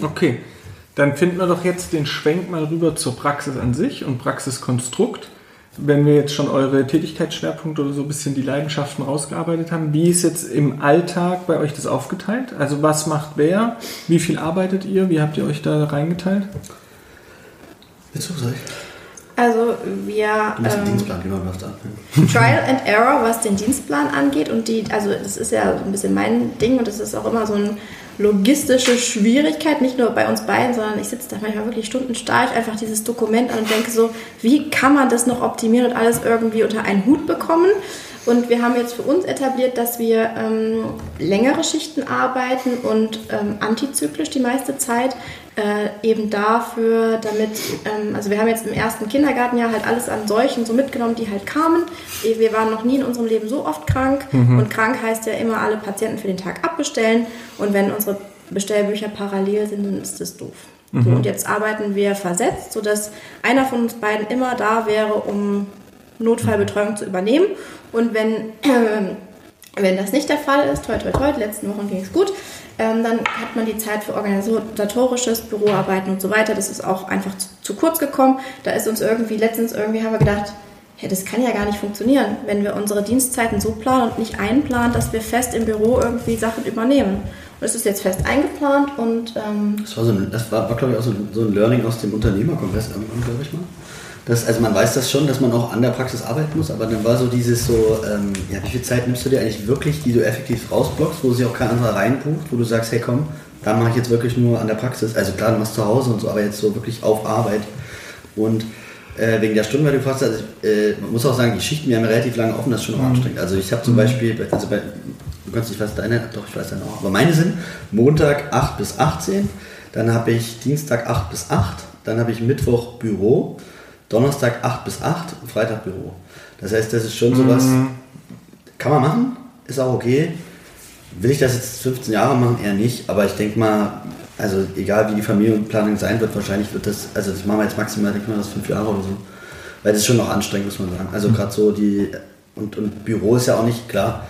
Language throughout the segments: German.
Genau. Okay, dann finden wir doch jetzt den Schwenk mal rüber zur Praxis an sich und Praxiskonstrukt. Wenn wir jetzt schon eure Tätigkeitsschwerpunkte oder so ein bisschen die Leidenschaften rausgearbeitet haben, wie ist jetzt im Alltag bei euch das aufgeteilt? Also was macht wer? Wie viel arbeitet ihr? Wie habt ihr euch da reingeteilt? Willst du, soll ich? Also wir Du musst den ähm, Dienstplan, man läuft an. Trial and Error, was den Dienstplan angeht und die, also das ist ja so ein bisschen mein Ding und das ist auch immer so eine logistische Schwierigkeit, nicht nur bei uns beiden, sondern ich sitze da manchmal wirklich Stunden starr ich einfach dieses Dokument an und denke so, wie kann man das noch optimieren und alles irgendwie unter einen Hut bekommen? Und wir haben jetzt für uns etabliert, dass wir ähm, längere Schichten arbeiten und ähm, antizyklisch die meiste Zeit. Äh, eben dafür, damit, ähm, also wir haben jetzt im ersten Kindergartenjahr halt alles an Seuchen so mitgenommen, die halt kamen. Wir waren noch nie in unserem Leben so oft krank. Und krank heißt ja immer alle Patienten für den Tag abbestellen. Und wenn unsere Bestellbücher parallel sind, dann ist das doof. So, und jetzt arbeiten wir versetzt, sodass einer von uns beiden immer da wäre, um Notfallbetreuung zu übernehmen. Und wenn, ähm, wenn das nicht der Fall ist, toi toi toi, die letzten Wochen ging es gut, ähm, dann hat man die Zeit für organisatorisches, Büroarbeiten und so weiter. Das ist auch einfach zu, zu kurz gekommen. Da ist uns irgendwie, letztens irgendwie haben wir gedacht, hey, das kann ja gar nicht funktionieren, wenn wir unsere Dienstzeiten so planen und nicht einplanen, dass wir fest im Büro irgendwie Sachen übernehmen. Und es ist jetzt fest eingeplant und ähm, Das war, so war, war glaube ich, auch so so ein Learning aus dem Unternehmerkongress irgendwann, glaube ich mal. Das, also man weiß das schon, dass man auch an der Praxis arbeiten muss, aber dann war so dieses so, ähm, ja, wie viel Zeit nimmst du dir eigentlich wirklich, die du effektiv rausblockst, wo sich auch kein anderer reinbucht, wo du sagst, hey komm, da mache ich jetzt wirklich nur an der Praxis. Also klar, du machst zu Hause und so, aber jetzt so wirklich auf Arbeit. Und äh, wegen der Stunden, weil du gefragt hast, also, äh, man muss auch sagen, die Schichten, wir haben relativ lange offen, das ist schon auch anstrengend. Also ich habe zum Beispiel, also bei, du kannst nicht, was deine, doch, ich weiß deine auch, aber meine sind Montag 8 bis 18, dann habe ich Dienstag 8 bis 8, dann habe ich Mittwoch Büro, Donnerstag 8 bis 8 und Freitag Büro. Das heißt, das ist schon sowas, kann man machen, ist auch okay. Will ich das jetzt 15 Jahre machen? Eher nicht, aber ich denke mal, also egal wie die Familienplanung sein wird, wahrscheinlich wird das, also das machen wir jetzt maximal, denke mal, das fünf Jahre oder so. Weil das ist schon noch anstrengend, muss man sagen. Also gerade so die, und, und Büro ist ja auch nicht klar.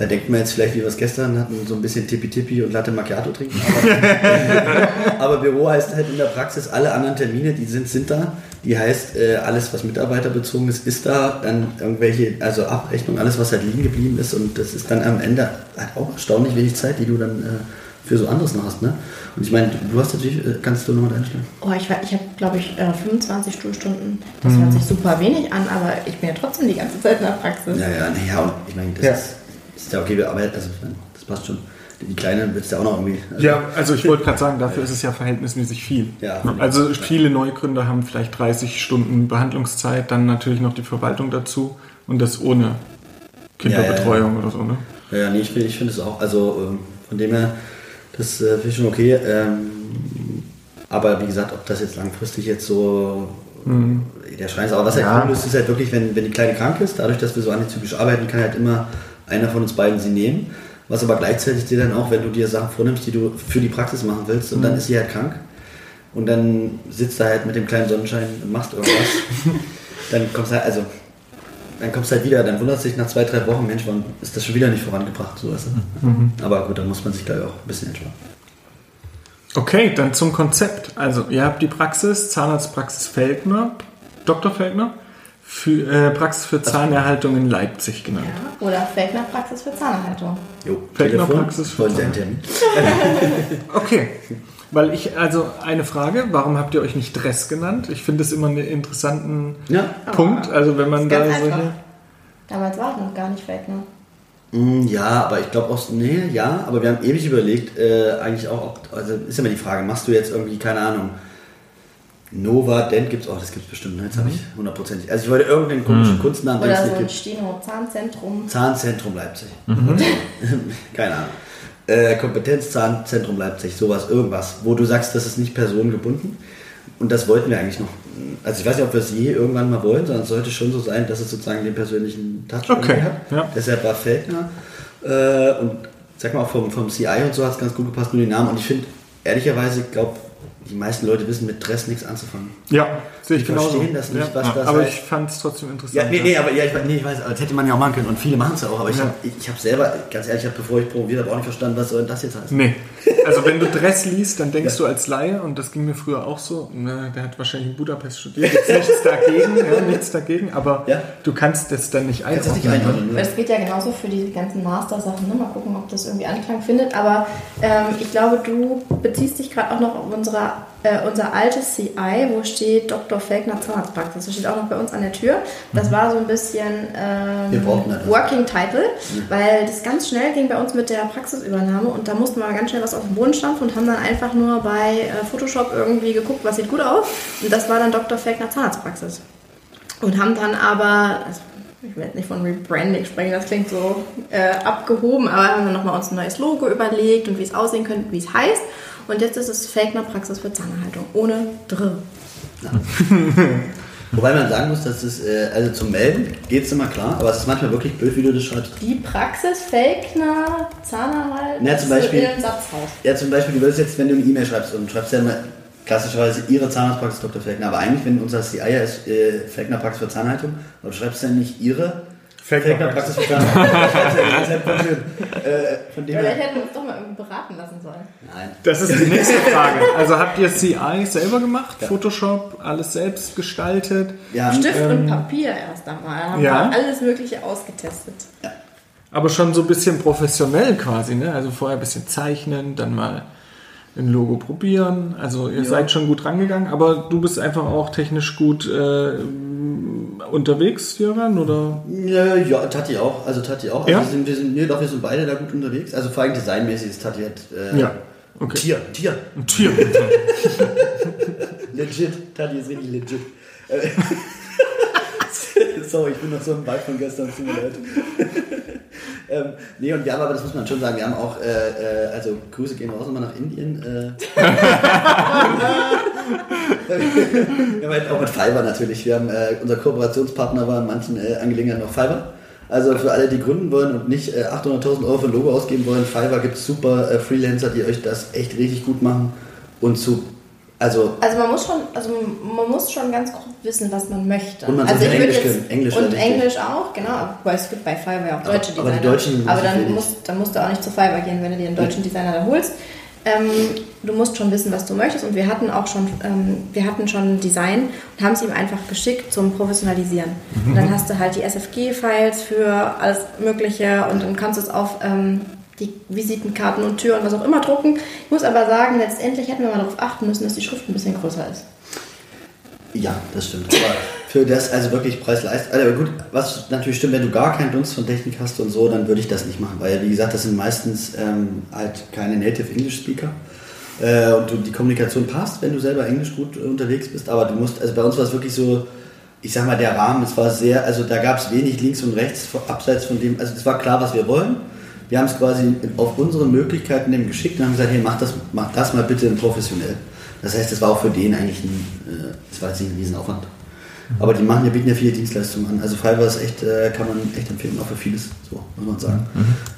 Da denkt man jetzt vielleicht, wie wir es gestern hatten, so ein bisschen Tippi-Tippi und Latte Macchiato trinken. Aber, aber Büro heißt halt in der Praxis, alle anderen Termine, die sind, sind da. Die heißt, äh, alles, was mitarbeiterbezogen ist, ist da. Dann irgendwelche, also Abrechnung, alles, was halt liegen geblieben ist. Und das ist dann am Ende halt auch erstaunlich wenig Zeit, die du dann äh, für so anderes noch hast. Ne? Und ich meine, du hast natürlich, äh, kannst du nochmal einstellen? Oh, ich, ich habe, glaube ich, äh, 25 Stuhlstunden. Das hört sich super wenig an, aber ich bin ja trotzdem die ganze Zeit in der Praxis. Ja, ja, naja, und ich meine, das Ja. ist, ist ja okay, wir arbeiten, also meine, das passt schon. Die Kleinen wird es ja auch noch irgendwie. Also, Ja, also ich wollte gerade sagen, dafür ist es ja verhältnismäßig viel. Ja. Also viele Neugründer haben vielleicht 30 Stunden Behandlungszeit, dann natürlich noch die Verwaltung dazu und das ohne Kinderbetreuung oder so, ne? Ja, ja, nee, ich finde ich es auch. Also ähm, von dem her, das äh, finde ich schon okay. Ähm, aber wie gesagt, ob das jetzt langfristig jetzt so der Schrein ist. Aber was halt Ja. cool ist, ist halt wirklich, wenn, wenn die Kleine krank ist, dadurch, dass wir so antizyklisch arbeiten, kann halt immer einer von uns beiden sie nehmen. Was aber gleichzeitig dir dann auch, wenn du dir Sachen vornimmst, die du für die Praxis machen willst, und dann ist sie halt krank. Und dann sitzt du halt mit dem kleinen Sonnenschein und machst irgendwas. dann kommst du halt, also dann kommst halt wieder, dann wunderst du dich nach zwei, drei Wochen, Mensch, warum ist das schon wieder nicht vorangebracht, so weißt du? Aber gut, dann muss man sich gleich auch ein bisschen entspannen. Okay, dann zum Konzept. Also, ihr habt die Praxis, Zahnarztpraxis Feldner, Dr. Feldner, für, äh, Praxis für Zahnerhaltung in Leipzig genannt. Ja, oder Feldner Praxis für Zahnerhaltung. Jo, Feldner Telefon, Praxis für wollen Sie einen Zahn. Termin? Okay, weil ich, also eine Frage, warum habt ihr euch nicht Dress genannt? Ich finde es immer einen interessanten Ja. Punkt, also wenn man Ist da ganz solche... Damals war es noch gar nicht Feldner. Mm, Ja, aber ich glaube auch, nee, ja, aber wir haben ewig überlegt, äh, eigentlich auch, ob, also ist immer die Frage, machst du jetzt irgendwie, keine Ahnung, Nova Dent gibt's auch, das gibt's bestimmt, ne? jetzt habe ich hundertprozentig. Also ich wollte irgendeinen komischen Kunstnamen, den es Oder nicht so ein gibt. Stino Zahnzentrum. Zahnzentrum Leipzig. Keine Ahnung. Äh, Kompetenzzahnzentrum Leipzig, sowas, irgendwas, wo du sagst, das ist nicht personengebunden. Und das wollten wir eigentlich noch. Also ich weiß nicht, ob wir es je irgendwann mal wollen, sondern es sollte schon so sein, dass es sozusagen den persönlichen Touch Okay, hat. ja. Deshalb war Feldner. Äh, und sag mal, auch vom, vom CI und so hat es ganz gut gepasst, nur die Namen. Und ich finde, ehrlicherweise, ich glaube, die meisten Leute wissen mit Dress nichts anzufangen. Ja, sehe ich Die genauso. verstehen das nicht, ja. was ja. das Aber heißt. ich fand es trotzdem interessant. Ja, nee, nee, aber ja, ich, nee, ich weiß, das hätte man ja auch machen können und viele machen es ja auch, aber ich Ja. habe ich, ich hab selber, ganz ehrlich, ich habe bevor ich promoviert habe, auch nicht verstanden, was soll denn das jetzt heißen. Nee. Also wenn du Dress liest, dann denkst du als Laie, und das ging mir früher auch so, na, der hat wahrscheinlich in Budapest studiert, jetzt nichts dagegen, ja, nichts dagegen, aber Ja. du kannst das dann nicht einordnen. nicht einordnen? Ne? es geht ja genauso für die ganzen Master-Sachen. Ne? Mal gucken, ob das irgendwie Anklang findet. Aber ähm, ich glaube, du beziehst dich gerade auch noch auf unsere, äh, unser altes CI, wo steht Dr. Felkner Zahnarztpraxis. Das steht auch noch bei uns an der Tür. Das war so ein bisschen ähm. Working Title, weil das ganz schnell ging bei uns mit der Praxisübernahme und da mussten wir ganz schnell was auf den Boden stampfen und haben dann einfach nur bei äh, Photoshop irgendwie geguckt, was sieht gut aus. Und das war dann Dr. Felkner Zahnarztpraxis. Und haben dann aber, also ich will jetzt nicht von Rebranding sprechen, das klingt so äh, abgehoben, aber haben dann nochmal uns ein neues Logo überlegt und wie es aussehen könnte, wie es heißt. Und jetzt ist es Felkner Praxis für Zahnerhaltung, ohne Dr. Wobei man sagen muss, dass es, äh, also zum Melden geht es immer klar, aber es ist manchmal wirklich blöd, wie du das schreibst. Die Praxis Felkner Zahnerhaltung Ja, zum Beispiel- in einem Satzhaus. Ja, zum Beispiel, du würdest jetzt, wenn du eine E-Mail schreibst und schreibst ja immer klassischerweise Ihre Zahnarztpraxis Dr. Felkner, aber eigentlich, wenn unser CI ja ist, äh, Felkner Praxis für Zahnhaltung, aber du schreibst ja nicht Ihre Felkner Praxis für Zahnhaltung. Das ist ja- das ist ja voll schön. Äh, von dem Vielleicht hätten wir uns doch mal irgendwie beraten lassen sollen. Nein. Das ist die nächste Frage. Also habt ihr CI selber gemacht, Photoshop, alles selbst gestaltet? Haben, Stift und Papier erst einmal. Haben ja. wir alles Mögliche ausgetestet. Aber schon so ein bisschen professionell quasi, ne? Also vorher ein bisschen zeichnen, dann mal ein Logo probieren. Also ihr seid schon gut rangegangen, aber du bist einfach auch technisch gut äh, unterwegs, Jöran, oder? Ja, ja, Tati auch. Also Tati auch. Also Ja? wir, sind, wir, sind, nee, doch, wir sind beide da gut unterwegs. Also vor allem designmäßig ist Tati halt. Äh, Ja, okay. Tier, Tier. Ein Tier. Legit. Tati ist richtig legit. Äh, Sorry, ich bin noch so im Vibe von gestern, tut mir leid. ähm, nee, und wir haben aber, das muss man schon sagen, wir haben auch, äh, äh, also Grüße gehen raus nochmal nach Indien. Äh, wir haben halt auch mit Fiverr natürlich. Wir haben, äh, unser Kooperationspartner war in manchen äh, Angelegenheiten noch Fiverr. Also für alle, die gründen wollen und nicht äh, 800.000 Euro für ein Logo ausgeben wollen, Fiverr gibt es super äh, Freelancer, die euch das echt richtig gut machen. Und zu, also Also man muss schon, also man muss schon ganz grob wissen, was man möchte. Und man also ich würde Englisch jetzt-. Englisch und. Englisch auch, genau. Weil es gibt bei Fiverr ja auch Aber- deutsche aber Designer. die Deutschen aber dann musst, dann musst du auch nicht zu Fiverr gehen, wenn du dir einen deutschen Designer da holst. Ähm, du musst schon wissen, was du möchtest. Und wir hatten auch schon, ähm, wir hatten schon ein Design und haben es ihm einfach geschickt zum Professionalisieren. Und dann hast du halt die SFG-Files für alles Mögliche und dann kannst du es auf ähm, die Visitenkarten und Türen, was auch immer drucken. Ich muss aber sagen, letztendlich hätten wir mal darauf achten müssen, dass die Schrift ein bisschen größer ist. Ja, das stimmt. Aber für das, also wirklich Preis-Leistung. Also gut, was natürlich stimmt, wenn du gar keinen Dunst von Technik hast und so, dann würde ich das nicht machen. Weil, wie gesagt, das sind meistens ähm, halt keine Native English Speaker. Äh, und du, die Kommunikation passt, wenn du selber Englisch gut äh, unterwegs bist. Aber du musst, also bei uns war es wirklich so, ich sag mal, der Rahmen, es war sehr, also da gab es wenig links und rechts, abseits von dem, also es war klar, was wir wollen. Wir haben es quasi auf unsere Möglichkeiten dem geschickt und haben gesagt, hey, mach das, mach das mal bitte professionell. Das heißt, das war auch für den eigentlich ein, äh, das war jetzt nicht ein Riesenaufwand. Aber die machen ja, bieten ja viele Dienstleistungen an. Also Fiverr ist echt, äh, kann man echt empfehlen, auch für vieles, so muss man sagen.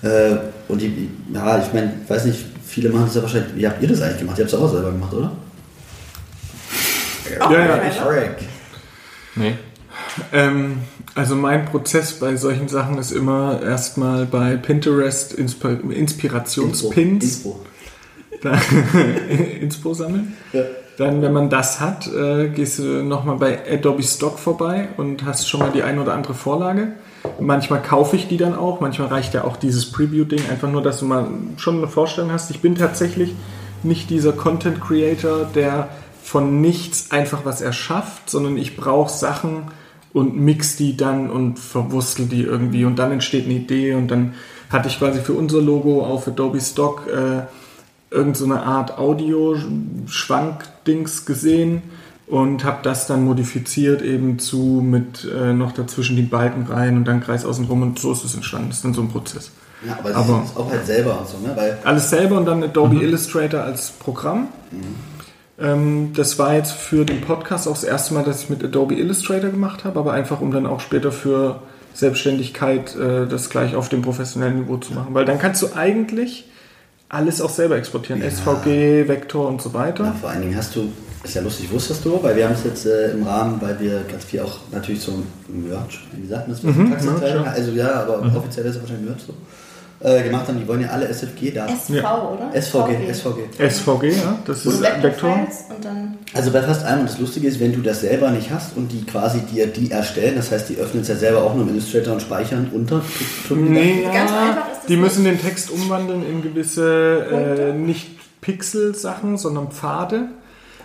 Äh, und die, ja, ich meine, ich weiß nicht, viele machen das ja wahrscheinlich, wie habt ihr das eigentlich gemacht? Ihr habt es auch selber gemacht, oder? Ja, ja, Fiverr. ich-. Nee. Ähm, also mein Prozess bei solchen Sachen ist immer erstmal bei Pinterest Insp Inspirationspins Inspo. da- Inspo sammeln. Ja. Dann, wenn man das hat, äh, gehst du nochmal bei Adobe Stock vorbei und hast schon mal die ein oder andere Vorlage. Manchmal kaufe ich die dann auch, manchmal reicht ja auch dieses Preview-Ding, einfach nur, dass du mal schon eine Vorstellung hast. Ich bin tatsächlich nicht dieser Content Creator, der von nichts einfach was erschafft, sondern ich brauche Sachen und mix die dann und verwurstel die irgendwie und dann entsteht eine Idee und dann hatte ich quasi für unser Logo auf Adobe Stock äh, irgend so eine Art Audio-Schwank-Dings gesehen und habe das dann modifiziert eben zu mit äh, noch dazwischen die Balken rein und dann Kreis außen rum und so ist es entstanden. Das ist dann so ein Prozess. Ja, aber, Aber- auch halt selber und so, ne? Weil, Alles selber und dann Adobe Illustrator als Programm. Ähm, das war jetzt für den Podcast auch das erste Mal, dass ich mit Adobe Illustrator gemacht habe, aber einfach um dann auch später für Selbstständigkeit äh, das gleich auf dem professionellen Niveau zu machen. Weil dann kannst du eigentlich alles auch selber exportieren. Ja. SVG, Vektor und so weiter. Ja, vor allen Dingen hast du, ist ja lustig, wusstest du, weil wir haben es jetzt äh, im Rahmen, weil wir ganz viel auch natürlich so Merch, wie sagt man das? Mhm? Merch, ja. Also ja, aber offiziell ist es wahrscheinlich Merch so. Äh, gemacht haben, die wollen ja alle SFG-Daten. SV, oder? SVG, SVG. SVG, ja, das Und ist Vektor. Vektorfiles und dann. Also bei fast allem, und das Lustige ist, wenn du das selber nicht hast und die quasi dir die erstellen, das heißt, die öffnen es ja selber auch nur im Illustrator und speichern unter. Nee, Ganz ja, einfach ist das die nicht. müssen den Text umwandeln in gewisse, äh, nicht Pixel-Sachen, sondern Pfade.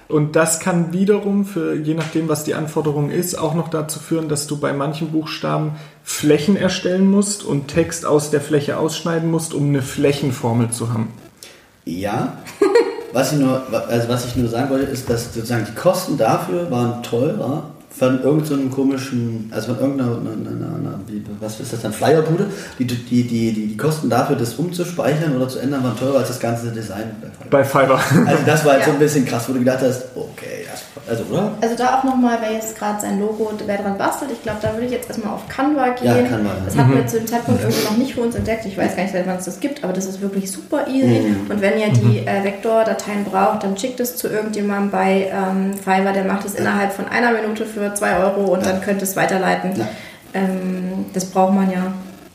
Und das kann wiederum, für, je nachdem, was die Anforderung ist, auch noch dazu führen, dass du bei manchen Buchstaben Flächen erstellen musst und Text aus der Fläche ausschneiden musst, um eine Flächenformel zu haben. Ja. Was ich, nur, also was ich nur sagen wollte, ist, dass sozusagen die Kosten dafür waren teurer von irgendeinem so einem komischen, also von irgendeiner, einer, einer, wie, was ist das dann, Flyerbude, die, die, die, die, die Kosten dafür, das umzuspeichern oder zu ändern, waren teurer als das ganze Design. bei Fiverr. Bei Fiverr. Also das war halt so Ja. ein bisschen krass, wo du gedacht hast, okay, also oder? Also da auch nochmal, wer jetzt gerade sein Logo, wer dran bastelt, ich glaube, da würde ich jetzt erstmal auf Canva gehen. Ja, Canva, ja. Das hatten wir zu dem Zeitpunkt irgendwie noch nicht für uns entdeckt. Ich weiß gar nicht, seit wann es das gibt, aber das ist wirklich super easy. Mhm. Und wenn ihr die äh, Vektordateien braucht, dann schickt es zu irgendjemandem bei ähm, Fiverr, der macht es innerhalb von einer Minute für 2 Euro und dann könnt ihr es weiterleiten. Ja. Ähm, das braucht man ja.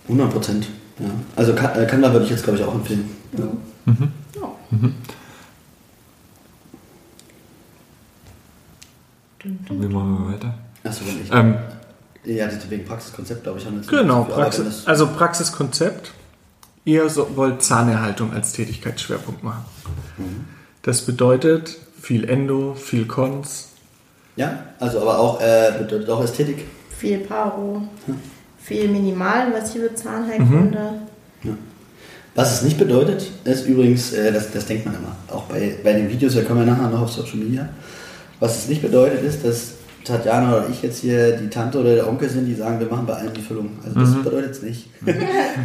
100 Prozent. Ja. Also äh, Canva würde ich jetzt, glaube ich, auch empfehlen. Ja. Ja. Wie machen wir weiter? Achso, wenn ich. Ähm, ja, das wegen Praxiskonzept, glaube ich, haben Genau, Praxis, also Praxiskonzept. Ihr so, wollt Zahnerhaltung als Tätigkeitsschwerpunkt machen. Das bedeutet viel Endo, viel Cons. Ja, also aber auch, äh, bedeutet auch Ästhetik. Viel Paro, viel minimalinvasive Zahnheilkunde. Was es nicht bedeutet, ist übrigens, äh, das, das denkt man immer, auch bei, bei den Videos, da kommen wir nachher noch auf Social Media. Was es nicht bedeutet, ist, dass Tatjana oder ich jetzt hier die Tante oder der Onkel sind, die sagen, wir machen bei allen die Füllung. Also das bedeutet es nicht.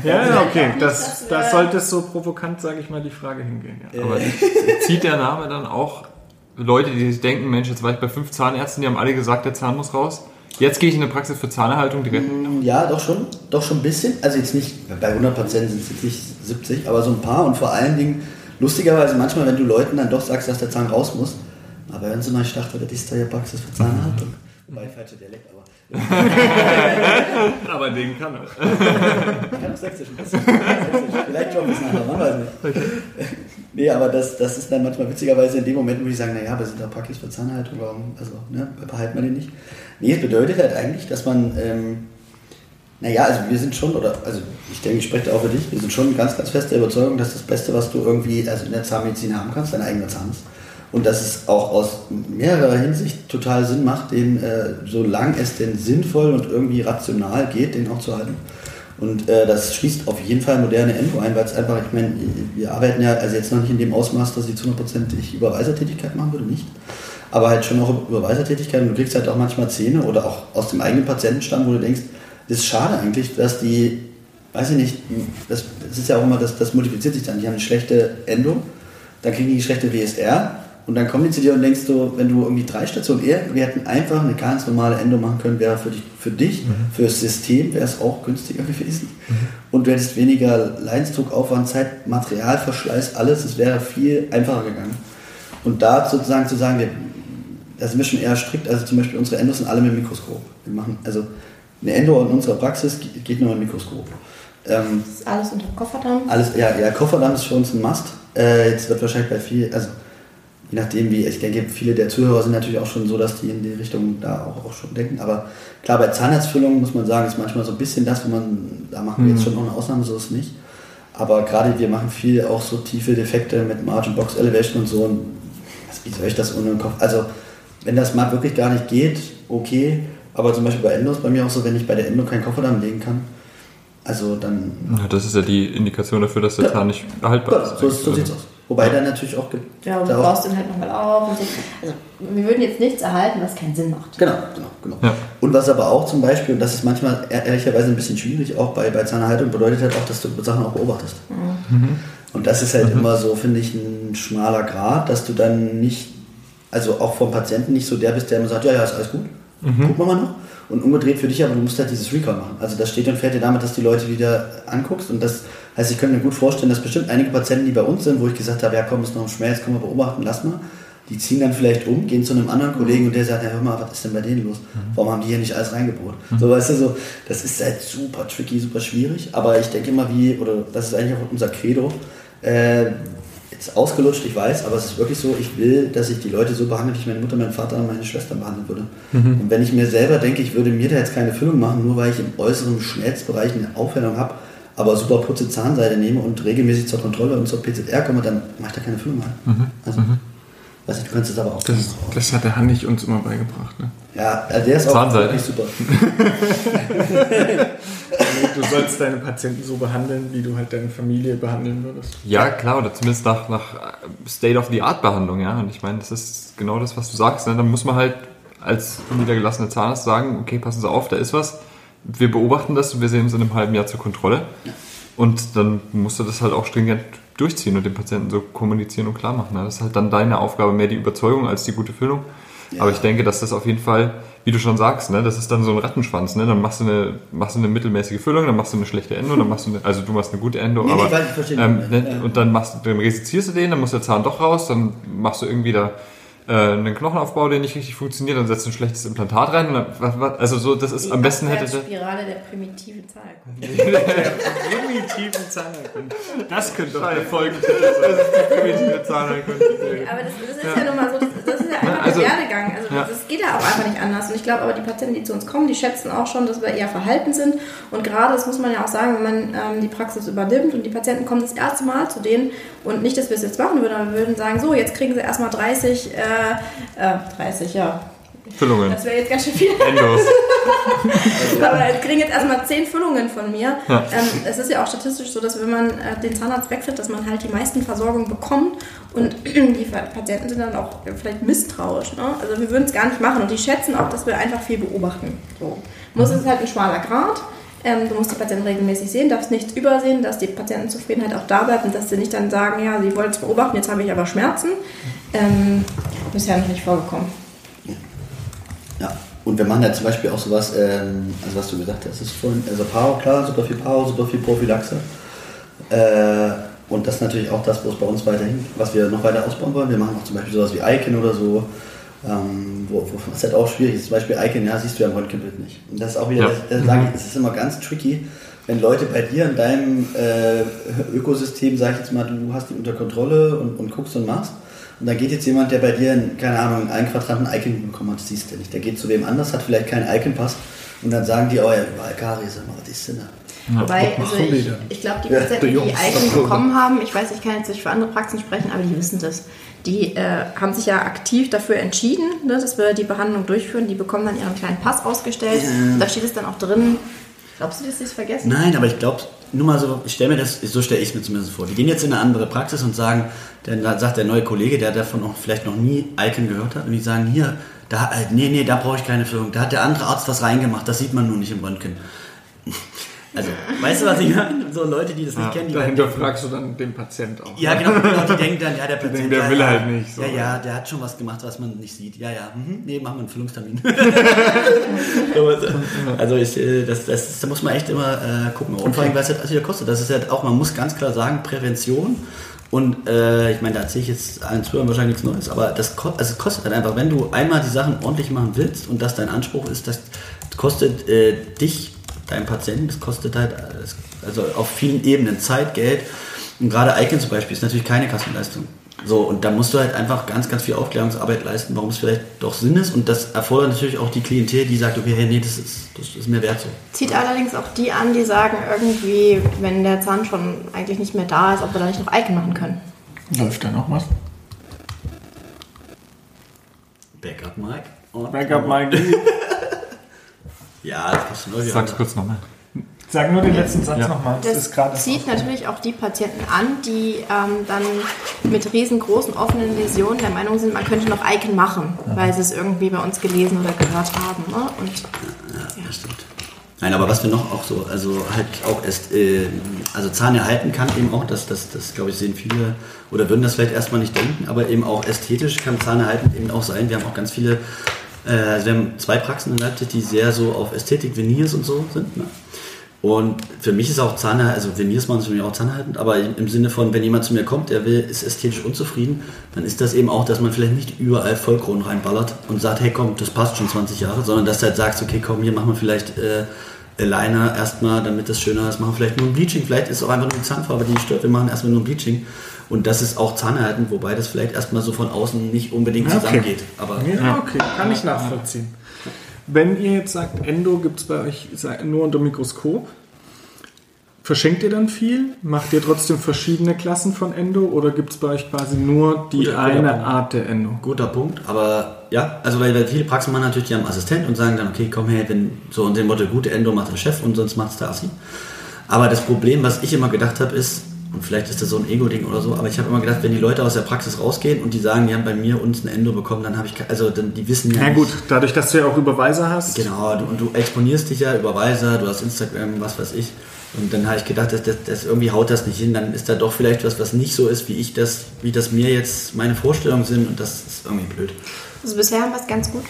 Ja, ja, okay. Das, das äh, sollte so provokant, sage ich mal, die Frage hingehen. Ja. aber zieht der Name dann auch Leute, die sich denken, Mensch, jetzt war ich bei fünf Zahnärzten, die haben alle gesagt, der Zahn muss raus. Jetzt gehe ich in eine Praxis für Zahnerhaltung direkt. Ja, doch schon, doch schon ein bisschen. Also jetzt nicht, bei 100% sind es jetzt nicht 70, aber so ein paar. Und vor allen Dingen, lustigerweise manchmal, wenn du Leuten dann doch sagst, dass der Zahn raus muss, aber wenn sie mal dachte, das ist da ja Praxis für Zahnhaltung. Wobei, falscher Dialekt, aber... Aber den kann er. Ich kann auch Sächsisch ein bisschen. Vielleicht schon ein bisschen anders, man weiß nicht. Nee, aber das, das ist dann manchmal witzigerweise in dem Moment, wo ich sagen, naja, wir sind da praktisch für Zahnhaltung, warum, also, ne, behalten wir den nicht. Nee, es bedeutet halt eigentlich, dass man, ähm, naja, also wir sind schon, oder, also ich denke, ich spreche da auch für dich, wir sind schon ganz, ganz fest der Überzeugung, dass das Beste, was du irgendwie, also in der Zahnmedizin haben kannst, dein eigener Zahn ist. Und dass es auch aus mehrerer Hinsicht total Sinn macht, den, äh, solange es denn sinnvoll und irgendwie rational geht, den auch zu halten. Und äh, das schließt auf jeden Fall moderne Endo ein, weil es einfach, ich meine, wir arbeiten ja, also jetzt noch nicht in dem Ausmaß, dass ich zu 100% ich Überweisertätigkeit machen würde, nicht. Aber halt schon auch Überweisertätigkeit und du kriegst halt auch manchmal Zähne oder auch aus dem eigenen Patientenstamm, wo du denkst, das ist schade eigentlich, dass die, weiß ich nicht, das, das ist ja auch immer, das, das multipliziert sich dann. Die haben eine schlechte Endo, dann kriegen die schlechte WSR und dann kommen die zu dir und denkst du, wenn du irgendwie drei Stationen eher, wir hätten einfach eine ganz normale Endo machen können, wäre für dich, für dich, fürs System wäre es auch günstiger gewesen. Und du hättest weniger Leidensdruck, Aufwand, Zeit, Materialverschleiß, alles, es wäre viel einfacher gegangen. Und da sozusagen zu sagen, wir, da sind wir schon eher strikt, also zum Beispiel unsere Endos sind alle mit dem Mikroskop. Wir machen, also eine Endo in unserer Praxis ge- geht nur mit dem Mikroskop. Ähm, Das ist alles unter Kofferdamm. alles, ja, ja, Kofferdamm ist für uns ein Must. Äh, jetzt wird wahrscheinlich bei viel, also je nachdem wie, ich denke, viele der Zuhörer sind natürlich auch schon so, dass die in die Richtung da auch, auch schon denken. Aber klar, bei Zahnarztfüllungen muss man sagen, ist manchmal so ein bisschen das, wo man, da machen wir jetzt schon noch eine Ausnahme, so ist es nicht. Aber gerade wir machen viel auch so tiefe Defekte mit Margin Box Elevation und so. Und was- wie soll ich das ohne den Kopf? Also, wenn das mal wirklich gar nicht geht, okay. Aber zum Beispiel bei Endo ist bei mir auch so, wenn ich bei der Endo keinen Kofferdamm legen kann, also dann Ja, das ist ja die Indikation dafür, dass der Ja. Zahn nicht erhaltbar Genau, ist. so, so sieht's aus. Wobei dann natürlich auch gibt. Ja, und du baust den halt nochmal auf und so. Also, wir würden jetzt nichts erhalten, was keinen Sinn macht. Genau, genau, genau. Ja. Und was aber auch zum Beispiel, und das ist manchmal ehr- ehrlicherweise ein bisschen schwierig, auch bei, bei Zahnerhaltung, bedeutet halt auch, dass du Sachen auch beobachtest. Und das ist halt immer so, finde ich, ein schmaler Grad, dass du dann nicht, also auch vom Patienten nicht so der bist, der immer sagt, ja, ja, ist alles gut, gucken wir mal noch. Und umgedreht für dich, aber du musst halt dieses Recall machen. Also das steht und fällt dir damit, dass die Leute wieder anguckst und das Heißt, ich könnte mir gut vorstellen, dass bestimmt einige Patienten, die bei uns sind, wo ich gesagt habe, ja komm, ist noch ein Schmerz, komm mal beobachten, lass mal, die ziehen dann vielleicht um, gehen zu einem anderen Kollegen und der sagt, ja hör mal, was ist denn bei denen los? Warum haben die hier nicht alles reingebohrt? So, weißt du, so, das ist halt super tricky, super schwierig, aber ich denke immer wie, oder das ist eigentlich auch unser Credo, äh, jetzt ausgelutscht, ich weiß, aber es ist wirklich so, ich will, dass ich die Leute so behandle, wie ich meine Mutter, meinen Vater und meine Schwester behandeln würde. Und wenn ich mir selber denke, ich würde mir da jetzt keine Füllung machen, nur weil ich im äußeren Schmelzbereich eine Aufhellung habe, aber super putze Zahnseide nehme und regelmäßig zur Kontrolle und zur PZR komme, dann mache ich da keine Füllung rein. Also, weiß ich, du kannst es aber auch Das, das hat der Hannig uns immer beigebracht. Ne? Ja, also der ist auch Zahnseide. wirklich super. Du sollst deine Patienten so behandeln, wie du halt deine Familie behandeln würdest. Ja, klar, oder zumindest nach, nach State-of-the-Art-Behandlung, ja. Und ich meine, das ist genau das, was du sagst. Ne? Dann muss man halt als niedergelassener Zahnarzt sagen, okay, passen Sie auf, da ist was. Wir beobachten das und wir sehen uns in einem halben Jahr zur Kontrolle. Und dann musst du das halt auch stringent durchziehen und dem Patienten so kommunizieren und klar machen. Das ist halt dann deine Aufgabe, mehr die Überzeugung als die gute Füllung. Aber ich denke, dass das auf jeden Fall, wie du schon sagst, ne, das ist dann so ein Rattenschwanz. Ne? Dann machst du, eine, machst du eine mittelmäßige Füllung, dann machst du eine schlechte Endo, dann machst du eine, also du machst eine gute Endo, Nee, aber ich ähm, ne, Ja. und dann machst du, dann resizierst du den, dann muss der Zahn doch raus, dann machst du irgendwie da äh, einen Knochenaufbau, der nicht richtig funktioniert, dann setzt du ein schlechtes Implantat rein. Und dann, was, was, also so, das ist am besten hätte der, Spirale der primitiven Zahnkunde. Primitiven Zahnerkunde. Das könnte doch der Folgentitel primitive Zahnheilkunde. Aber das, das ist ja, nun mal so, das, das ist ja einfach also- der Werdegang. Also Ja. das geht ja auch einfach nicht anders. Und ich glaube aber, die Patienten, die zu uns kommen, die schätzen auch schon, dass wir eher verhalten sind. Und gerade, das muss man ja auch sagen, wenn man ähm, die Praxis übernimmt und die Patienten kommen das erste Mal zu denen und nicht, dass wir es jetzt machen würden, aber wir würden sagen, so, jetzt kriegen sie erstmal 30, äh, äh, 30, ja. Füllungen. Das wäre jetzt ganz schön viel. Endos. Aber wir kriegen jetzt erstmal 10 Füllungen von mir. Ähm, es ist ja auch statistisch so, dass wenn man äh, den Zahnarzt wechselt, dass man halt die meisten Versorgungen bekommt und die Patienten sind dann auch vielleicht misstrauisch. Ne? Also wir würden es gar nicht machen und die schätzen auch, dass wir einfach viel beobachten. So. Muss es halt ein schmaler Grad. Ähm, du musst die Patienten regelmäßig sehen, darfst nichts übersehen, dass die Patientenzufriedenheit auch da bleibt und dass sie nicht dann sagen, ja, sie wollen es beobachten, jetzt habe ich aber Schmerzen. Ähm, bisher noch nicht vorgekommen. Und wir machen ja zum Beispiel auch sowas, ähm, also was du gesagt hast, ist vorhin, also Paro, klar, super viel Paro, super viel Prophylaxe. Äh, und das ist natürlich auch das, wo es bei uns weiterhin, was wir noch weiter ausbauen wollen. Wir machen auch zum Beispiel sowas wie Icon oder so, ähm, wo, wo was halt auch schwierig ist. Zum Beispiel Icon, ja, siehst du ja im Röntgenbild nicht. Und das ist auch wieder, Ja. das, das sage ich, es ist immer ganz tricky, wenn Leute bei dir in deinem äh, Ökosystem, sag ich jetzt mal, du hast die unter Kontrolle und, und guckst und machst. Und dann geht jetzt jemand, der bei dir, in, keine Ahnung, in einen Quadranten Icon bekommen hat, das siehst du nicht. Der geht zu wem anders, hat vielleicht keinen Icon-Pass und dann sagen die, oh ja, überall Karies, sag mal, was ist denn da? Wobei, also ich, ich glaube, die Ja, Patienten, die die. Icon bekommen haben, ich weiß, ich kann jetzt nicht für andere Praxen sprechen, aber die wissen das. Die äh, haben sich ja aktiv dafür entschieden, ne, dass wir die Behandlung durchführen. Die bekommen dann ihren kleinen Pass ausgestellt. Da steht es dann auch drin. Glaubst du, dass sie es vergessen? Nein, aber ich glaube, nur mal so, ich stelle mir das, so stelle ich es mir zumindest vor. Die gehen jetzt in eine andere Praxis und sagen, dann sagt der neue Kollege, der davon auch vielleicht noch nie Icon gehört hat, und die sagen, hier, da, äh, nee, nee, da brauche ich keine Führung. Da hat der andere Arzt was reingemacht, das sieht man nur nicht im Röntgen. Also, weißt du, was ich meine? So Leute, die das nicht kennen, die Dahinter fragst du dann den Patient auch. Ja, genau, genau, die denken dann, ja, der Patient, denken, der ja, will ja, halt nicht, so. Ja, ja, der hat schon was gemacht, was man nicht sieht. Ja, ja, mhm, nee, machen wir einen Füllungstermin. also ich, äh, das, das, da muss man echt immer äh, gucken. Und vor allem, was das wieder kostet. Das ist halt auch, man muss ganz klar sagen, Prävention. Und äh, ich meine, da erzähle ich jetzt allen Zuhörern wahrscheinlich nichts Neues, aber das ko- also es kostet halt einfach, wenn du einmal die Sachen ordentlich machen willst und das dein Anspruch ist, das kostet äh, dich, dein Patienten, das kostet halt also auf vielen Ebenen Zeit, Geld. Und gerade Icon zum Beispiel ist natürlich keine Kassenleistung. So, und da musst du halt einfach ganz, ganz viel Aufklärungsarbeit leisten, warum es vielleicht doch Sinn ist. Und das erfordert natürlich auch die Klientel, die sagt, okay, hey, nee, das ist, das ist mir wert so. Zieht allerdings auch die an, die sagen irgendwie, wenn der Zahn schon eigentlich nicht mehr da ist, ob wir da nicht noch Icon machen können. Läuft da noch was? Backup Mike. Backup Mike. Ja, das passt schon. irgendwie Sag's kurz nochmal. Sag nur den letzten Satz Ja. nochmal. Das ist gerade zieht natürlich auch die Patienten an, die ähm, dann mit riesengroßen offenen Läsionen der Meinung sind, man könnte noch Icon machen, weil sie es irgendwie bei uns gelesen oder gehört haben. Ne? Und Ja, das stimmt. Nein, aber was wir noch auch so, also halt auch erst, äh, also Zahn erhalten kann eben auch, das, das, das glaube ich sehen viele oder würden das vielleicht erstmal nicht denken, aber eben auch ästhetisch kann Zahn erhalten eben auch sein. Wir haben auch ganz viele, also wir haben zwei Praxen in Leipzig, die sehr so auf Ästhetik, Veneers und so sind. Ne? Und für mich ist auch Zahnhalten, also Veneers machen für mich auch Zahnhalten, aber im Sinne von, wenn jemand zu mir kommt, der will, ist ästhetisch unzufrieden, dann ist das eben auch, dass man vielleicht nicht überall Vollkronen reinballert und sagt, hey komm, das passt schon 20 Jahre, sondern dass du halt sagst, okay komm, hier machen wir vielleicht äh, Liner erstmal, damit das schöner ist, machen wir vielleicht nur ein Bleaching, vielleicht ist auch einfach nur die Zahnfarbe, die stört, wir machen erstmal nur ein Bleaching. Und das ist auch Zahnhalten, wobei das vielleicht erstmal so von außen nicht unbedingt Okay. zusammengeht. Aber Ja, okay, kann ich nachvollziehen. Wenn ihr jetzt sagt, Endo gibt es bei euch nur unter Mikroskop, verschenkt ihr dann viel? Macht ihr trotzdem verschiedene Klassen von Endo oder gibt es bei euch quasi nur die Guter- guter eine Punkt. Art der Endo? Guter Punkt, aber ja, also weil, weil viele Praxen machen natürlich, die haben Assistent und sagen dann, okay, komm her, wenn so und dem Motto, gute Endo macht der Chef und sonst macht es der Assi. Aber das Problem, was ich immer gedacht habe, ist, und vielleicht ist das so ein Ego-Ding oder so, aber ich habe immer gedacht, wenn die Leute aus der Praxis rausgehen und die sagen, die haben bei mir uns ein Endo bekommen, dann habe ich, also dann, die wissen ja Na nicht, gut, dadurch, dass du ja auch Überweiser hast. Genau, du, und du exponierst dich ja über Weiser, du hast Instagram, was weiß ich. Und dann habe ich gedacht, das, das, das irgendwie haut das nicht hin. Dann ist da doch vielleicht was, was nicht so ist, wie ich das, wie das mir jetzt meine Vorstellungen sind. Und das ist irgendwie blöd. Also bisher haben wir es ganz gut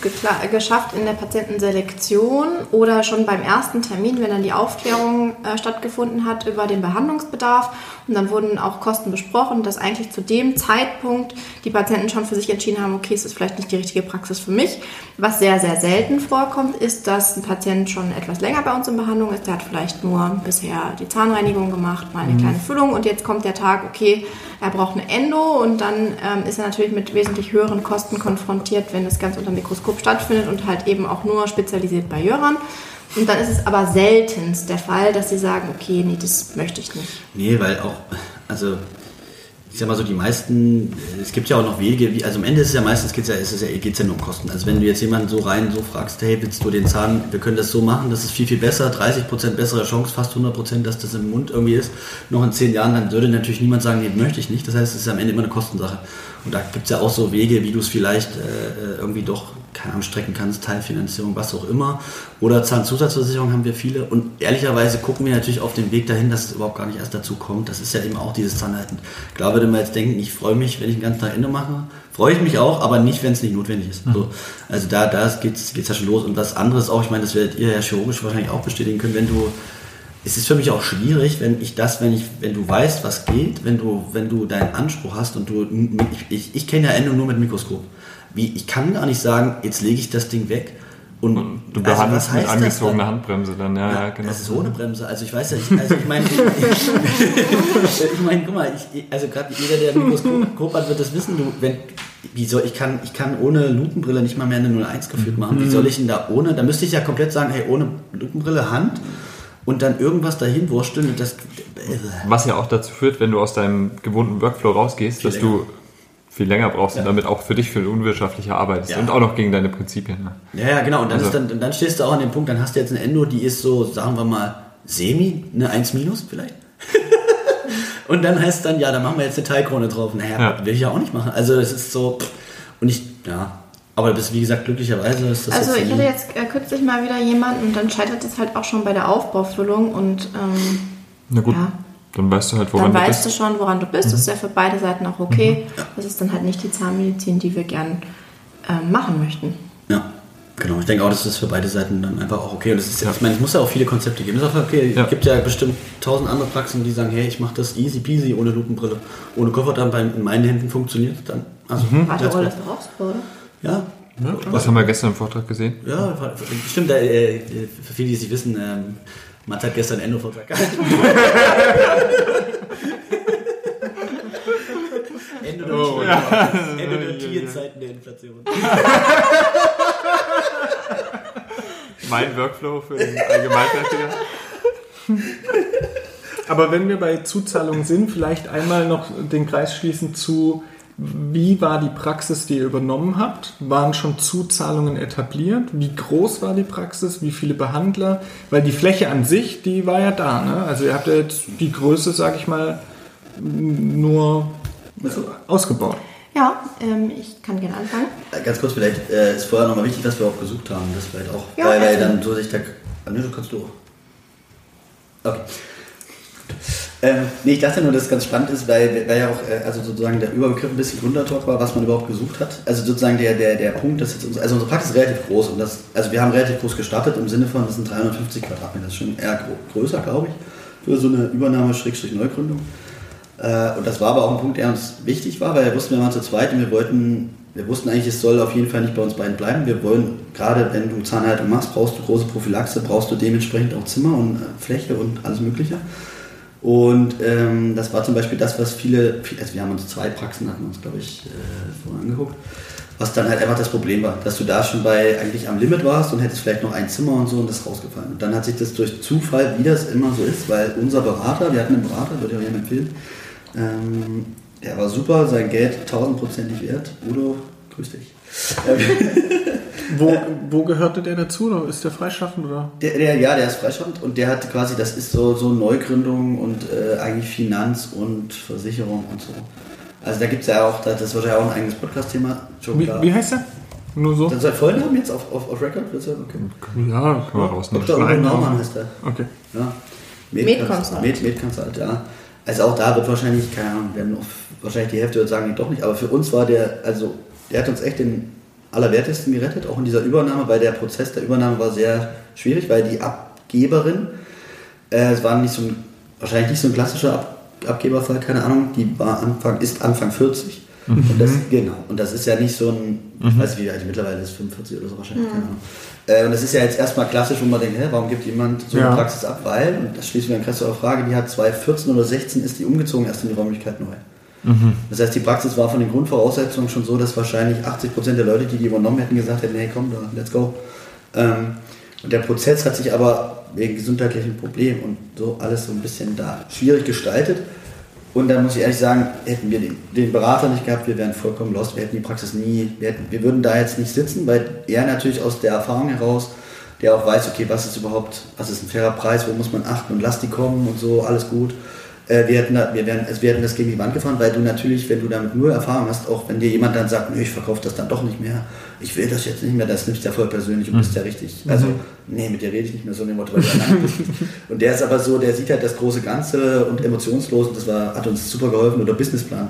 geschafft in der Patientenselektion oder schon beim ersten Termin, wenn dann die Aufklärung äh, stattgefunden hat über den Behandlungsbedarf. Und dann wurden auch Kosten besprochen, dass eigentlich zu dem Zeitpunkt die Patienten schon für sich entschieden haben, okay, es ist vielleicht nicht die richtige Praxis für mich. Was sehr, sehr selten vorkommt, ist, dass ein Patient schon etwas länger bei uns in Behandlung ist. Der hat vielleicht nur bisher die Zahnreinigung gemacht, mal eine kleine Füllung und jetzt kommt der Tag, okay, er braucht eine Endo und dann ähm, ist er natürlich mit wesentlich höheren Kosten konfrontiert, wenn das Ganze unter dem Mikroskop stattfindet und halt eben auch nur spezialisiert bei Jörern. Und dann ist es aber seltenst der Fall, dass sie sagen, okay, nee, das möchte ich nicht. Nee, weil auch, also ich sag mal so, die meisten, es gibt ja auch noch Wege, wie, also am Ende ist es ja meistens geht's es ja, geht's ja nur um Kosten. Also wenn du jetzt jemanden so rein so fragst, hey, willst du den Zahn, wir können das so machen, das ist viel, viel besser, 30% bessere Chance, fast 100%, dass das im Mund irgendwie ist, noch in zehn Jahren, dann würde natürlich niemand sagen, nee, möchte ich nicht. Das heißt, es ist am Ende immer eine Kostensache. Und da gibt's ja auch so Wege, wie du es vielleicht äh, irgendwie doch keine Ahnung, strecken kannst, Teilfinanzierung, was auch immer. Oder Zahnzusatzversicherung haben wir viele. Und ehrlicherweise gucken wir natürlich auf den Weg dahin, dass es überhaupt gar nicht erst dazu kommt. Das ist ja eben auch dieses Zahnhalten. Klar würde man jetzt denken, ich freue mich, wenn ich den ganzen Tag Ende mache. Freue ich mich auch, aber nicht, wenn es nicht notwendig ist. So. Also da, da geht's, geht's ja schon los. Und was anderes auch, ich meine, das werdet ihr ja chirurgisch wahrscheinlich auch bestätigen können, wenn du es ist für mich auch schwierig, wenn ich das, wenn ich, wenn du weißt, was geht, wenn du, wenn du deinen Anspruch hast und du, ich, ich, ich kenne ja Endo nur mit Mikroskop. Wie, ich kann gar nicht sagen, jetzt lege ich das Ding weg und, Und du also behandelst was mit angezogener dann? Handbremse dann, ja, ja, genau. Das ist ohne Bremse. Also ich weiß ja, ich, also ich meine, ich, ich meine, guck mal, ich, also gerade jeder, der Mikroskop hat, wird das wissen. Du, wenn, wie soll ich kann, ich kann ohne Lupenbrille nicht mal mehr eine 01 gefühlt machen. Wie soll ich denn da ohne? Da müsste ich ja komplett sagen, hey, ohne Lupenbrille Hand und dann irgendwas dahin wursteln und das. Was ja auch dazu führt, wenn du aus deinem gewohnten Workflow rausgehst, Viel dass du viel länger brauchst Ja. und damit auch für dich viel unwirtschaftlicher arbeitest Ja. und auch noch gegen deine Prinzipien. Ne? Ja, ja, genau. Und dann, Also- ist dann, und dann stehst du auch an dem Punkt, dann hast du jetzt eine Endo, die ist so, sagen wir mal, semi, eine 1 minus vielleicht. und dann heißt dann, ja, dann machen wir jetzt eine Teilkrone drauf. Naja, Ja. will ich ja auch nicht machen. Also es ist so, und ich, ja, aber das, wie gesagt, glücklicherweise ist das Also jetzt ich hatte jetzt äh, kürzlich mal wieder jemanden und dann scheitert es halt auch schon bei der Aufbaufüllung und ähm, Na gut, Ja. Dann weißt du halt, woran dann du weißt bist. du schon, woran du bist. Das ist ja für beide Seiten auch okay. Das ist dann halt nicht die Zahnmedizin, die wir gern ähm, machen möchten. Ja, genau. Ich denke auch, das ist für beide Seiten dann einfach auch okay. Und das ist ja, ich meine, es muss ja auch viele Konzepte geben. Ist auch okay. Ja. Es gibt ja bestimmt tausend andere Praxen, die sagen, hey, ich mache das easy peasy, ohne Lupenbrille, ohne Kofferdamm, bei in meinen Händen funktioniert dann. Also, Warte, let's roll go. das doch aus, oder? Ja, Was haben wir gestern im Vortrag gesehen? Ja, stimmt. Äh, äh, für viele, die es nicht wissen, ähm, Matt hat gestern Endo-Vortrag gehalten. Oh, Endodontie, Endodontie in Zeiten der Inflation. Mein Workflow für den Allgemeinfertiger. Aber wenn wir bei Zuzahlungen sind, vielleicht einmal noch den Kreis schließen zu, wie war die Praxis, die ihr übernommen habt? Waren schon Zuzahlungen etabliert? Wie groß war die Praxis? Wie viele Behandler? Weil die Fläche an sich, die war ja da. Ne? Also ihr habt ja jetzt die Größe, sag ich mal, nur ausgebaut. Ja, ähm, ich kann gerne anfangen. Äh, Ganz kurz, vielleicht äh, ist vorher nochmal wichtig, was wir auch gesucht haben. Das vielleicht auch. Ja, weil, weil dann so sich der. Ah, nee, du kannst du. Okay. Ähm, nee, ich dachte nur, dass es ganz spannend ist, weil, weil ja auch äh, also sozusagen der Überbegriff ein bisschen Gründertalk war, was man überhaupt gesucht hat. Also sozusagen der, der, der Punkt, dass jetzt uns, also unsere Praxis ist relativ groß und das, also wir haben relativ groß gestartet im Sinne von, das sind 350 Quadratmeter, das ist schon eher größer, glaube ich, für so eine Übernahme-Neugründung. Äh, und das war aber auch ein Punkt, der uns wichtig war, weil wir wussten, wir waren zu zweit und wir wollten, wir wussten eigentlich, es soll auf jeden Fall nicht bei uns beiden bleiben. Wir wollen, gerade wenn du Zahnhaltung machst, brauchst du große Prophylaxe, brauchst du dementsprechend auch Zimmer und äh, Fläche und alles Mögliche. Und ähm, das war zum Beispiel das, was viele, also wir haben uns zwei Praxen, hatten uns, glaube ich, äh, vorher angeguckt, was dann halt einfach das Problem war, dass du da schon bei eigentlich am Limit warst und hättest vielleicht noch ein Zimmer und so und das rausgefallen. Und dann hat sich das durch Zufall, wie das immer so ist, weil unser Berater, wir hatten einen Berater, würde ich auch jedem empfehlen, ähm, der war super, sein Geld tausendprozentig wert. Udo, grüß dich. Wo, wo gehörte der dazu? Oder ist der freischaffend? Oder? Der, der, ja, der ist freischaffend und der hat quasi, das ist so, so Neugründung und äh, eigentlich Finanz und Versicherung und so. Also da gibt es ja auch, das ist wahrscheinlich auch ein eigenes Podcast-Thema. Wie, wie heißt der? Nur so? Das soll Vollnamen jetzt auf, auf, auf Record? Wird's ja- Okay. Ja, Können wir rausnehmen. Dr. Nein, Naumann heißt er. Okay. Ja. Medconsult. Med, Medconsult, ja. Also auch da wird wahrscheinlich, keine Ahnung, werden wahrscheinlich die Hälfte wird sagen, nee, doch nicht. Aber für uns war der, also der hat uns echt den Allerwertesten gerettet, auch in dieser Übernahme, weil der Prozess der Übernahme war sehr schwierig, weil die Abgeberin, äh, es war nicht so ein, wahrscheinlich nicht so ein klassischer Ab, Abgeberfall, keine Ahnung, die war Anfang, ist Anfang 40. Und das, genau, und das ist ja nicht so ein, ich weiß nicht, wie alt die mittlerweile ist, 45 oder so wahrscheinlich, keine Ahnung. Äh, und das ist ja jetzt erstmal klassisch, wo man denkt, hä, warum gibt jemand so eine Ja. Praxis ab? Weil, und das schließt wieder an Christopher Frage, die hat 2014 oder 16 ist die umgezogen erst in die Räumlichkeit neu. Das heißt, die Praxis war von den Grundvoraussetzungen schon so, dass wahrscheinlich 80% der Leute, die die übernommen hätten, gesagt hätten, hey komm, da, let's go. Ähm, und der Prozess hat sich aber wegen gesundheitlichen Problemen und so alles so ein bisschen da schwierig gestaltet. Und da muss ich ehrlich sagen, hätten wir den, den Berater nicht gehabt, wir wären vollkommen lost, wir hätten die Praxis nie, wir, hätten, wir würden da jetzt nicht sitzen, weil er natürlich aus der Erfahrung heraus, der auch weiß, okay, was ist überhaupt, was ist ein fairer Preis, wo muss man achten und lass die kommen und so, alles gut. Äh, wir, hätten wir, wären, also wir hätten das gegen die Wand gefahren, weil du natürlich, wenn du damit nur Erfahrung hast, auch wenn dir jemand dann sagt, nö, ich verkaufe das dann doch nicht mehr, ich will das jetzt nicht mehr, das nimmst du ja voll persönlich und bist ja richtig. Also, nee, mit dir rede ich nicht mehr so dem Motto, weil du. Und der ist aber so, der sieht halt das große Ganze und emotionslos und das war, hat uns super geholfen. Oder Businessplan.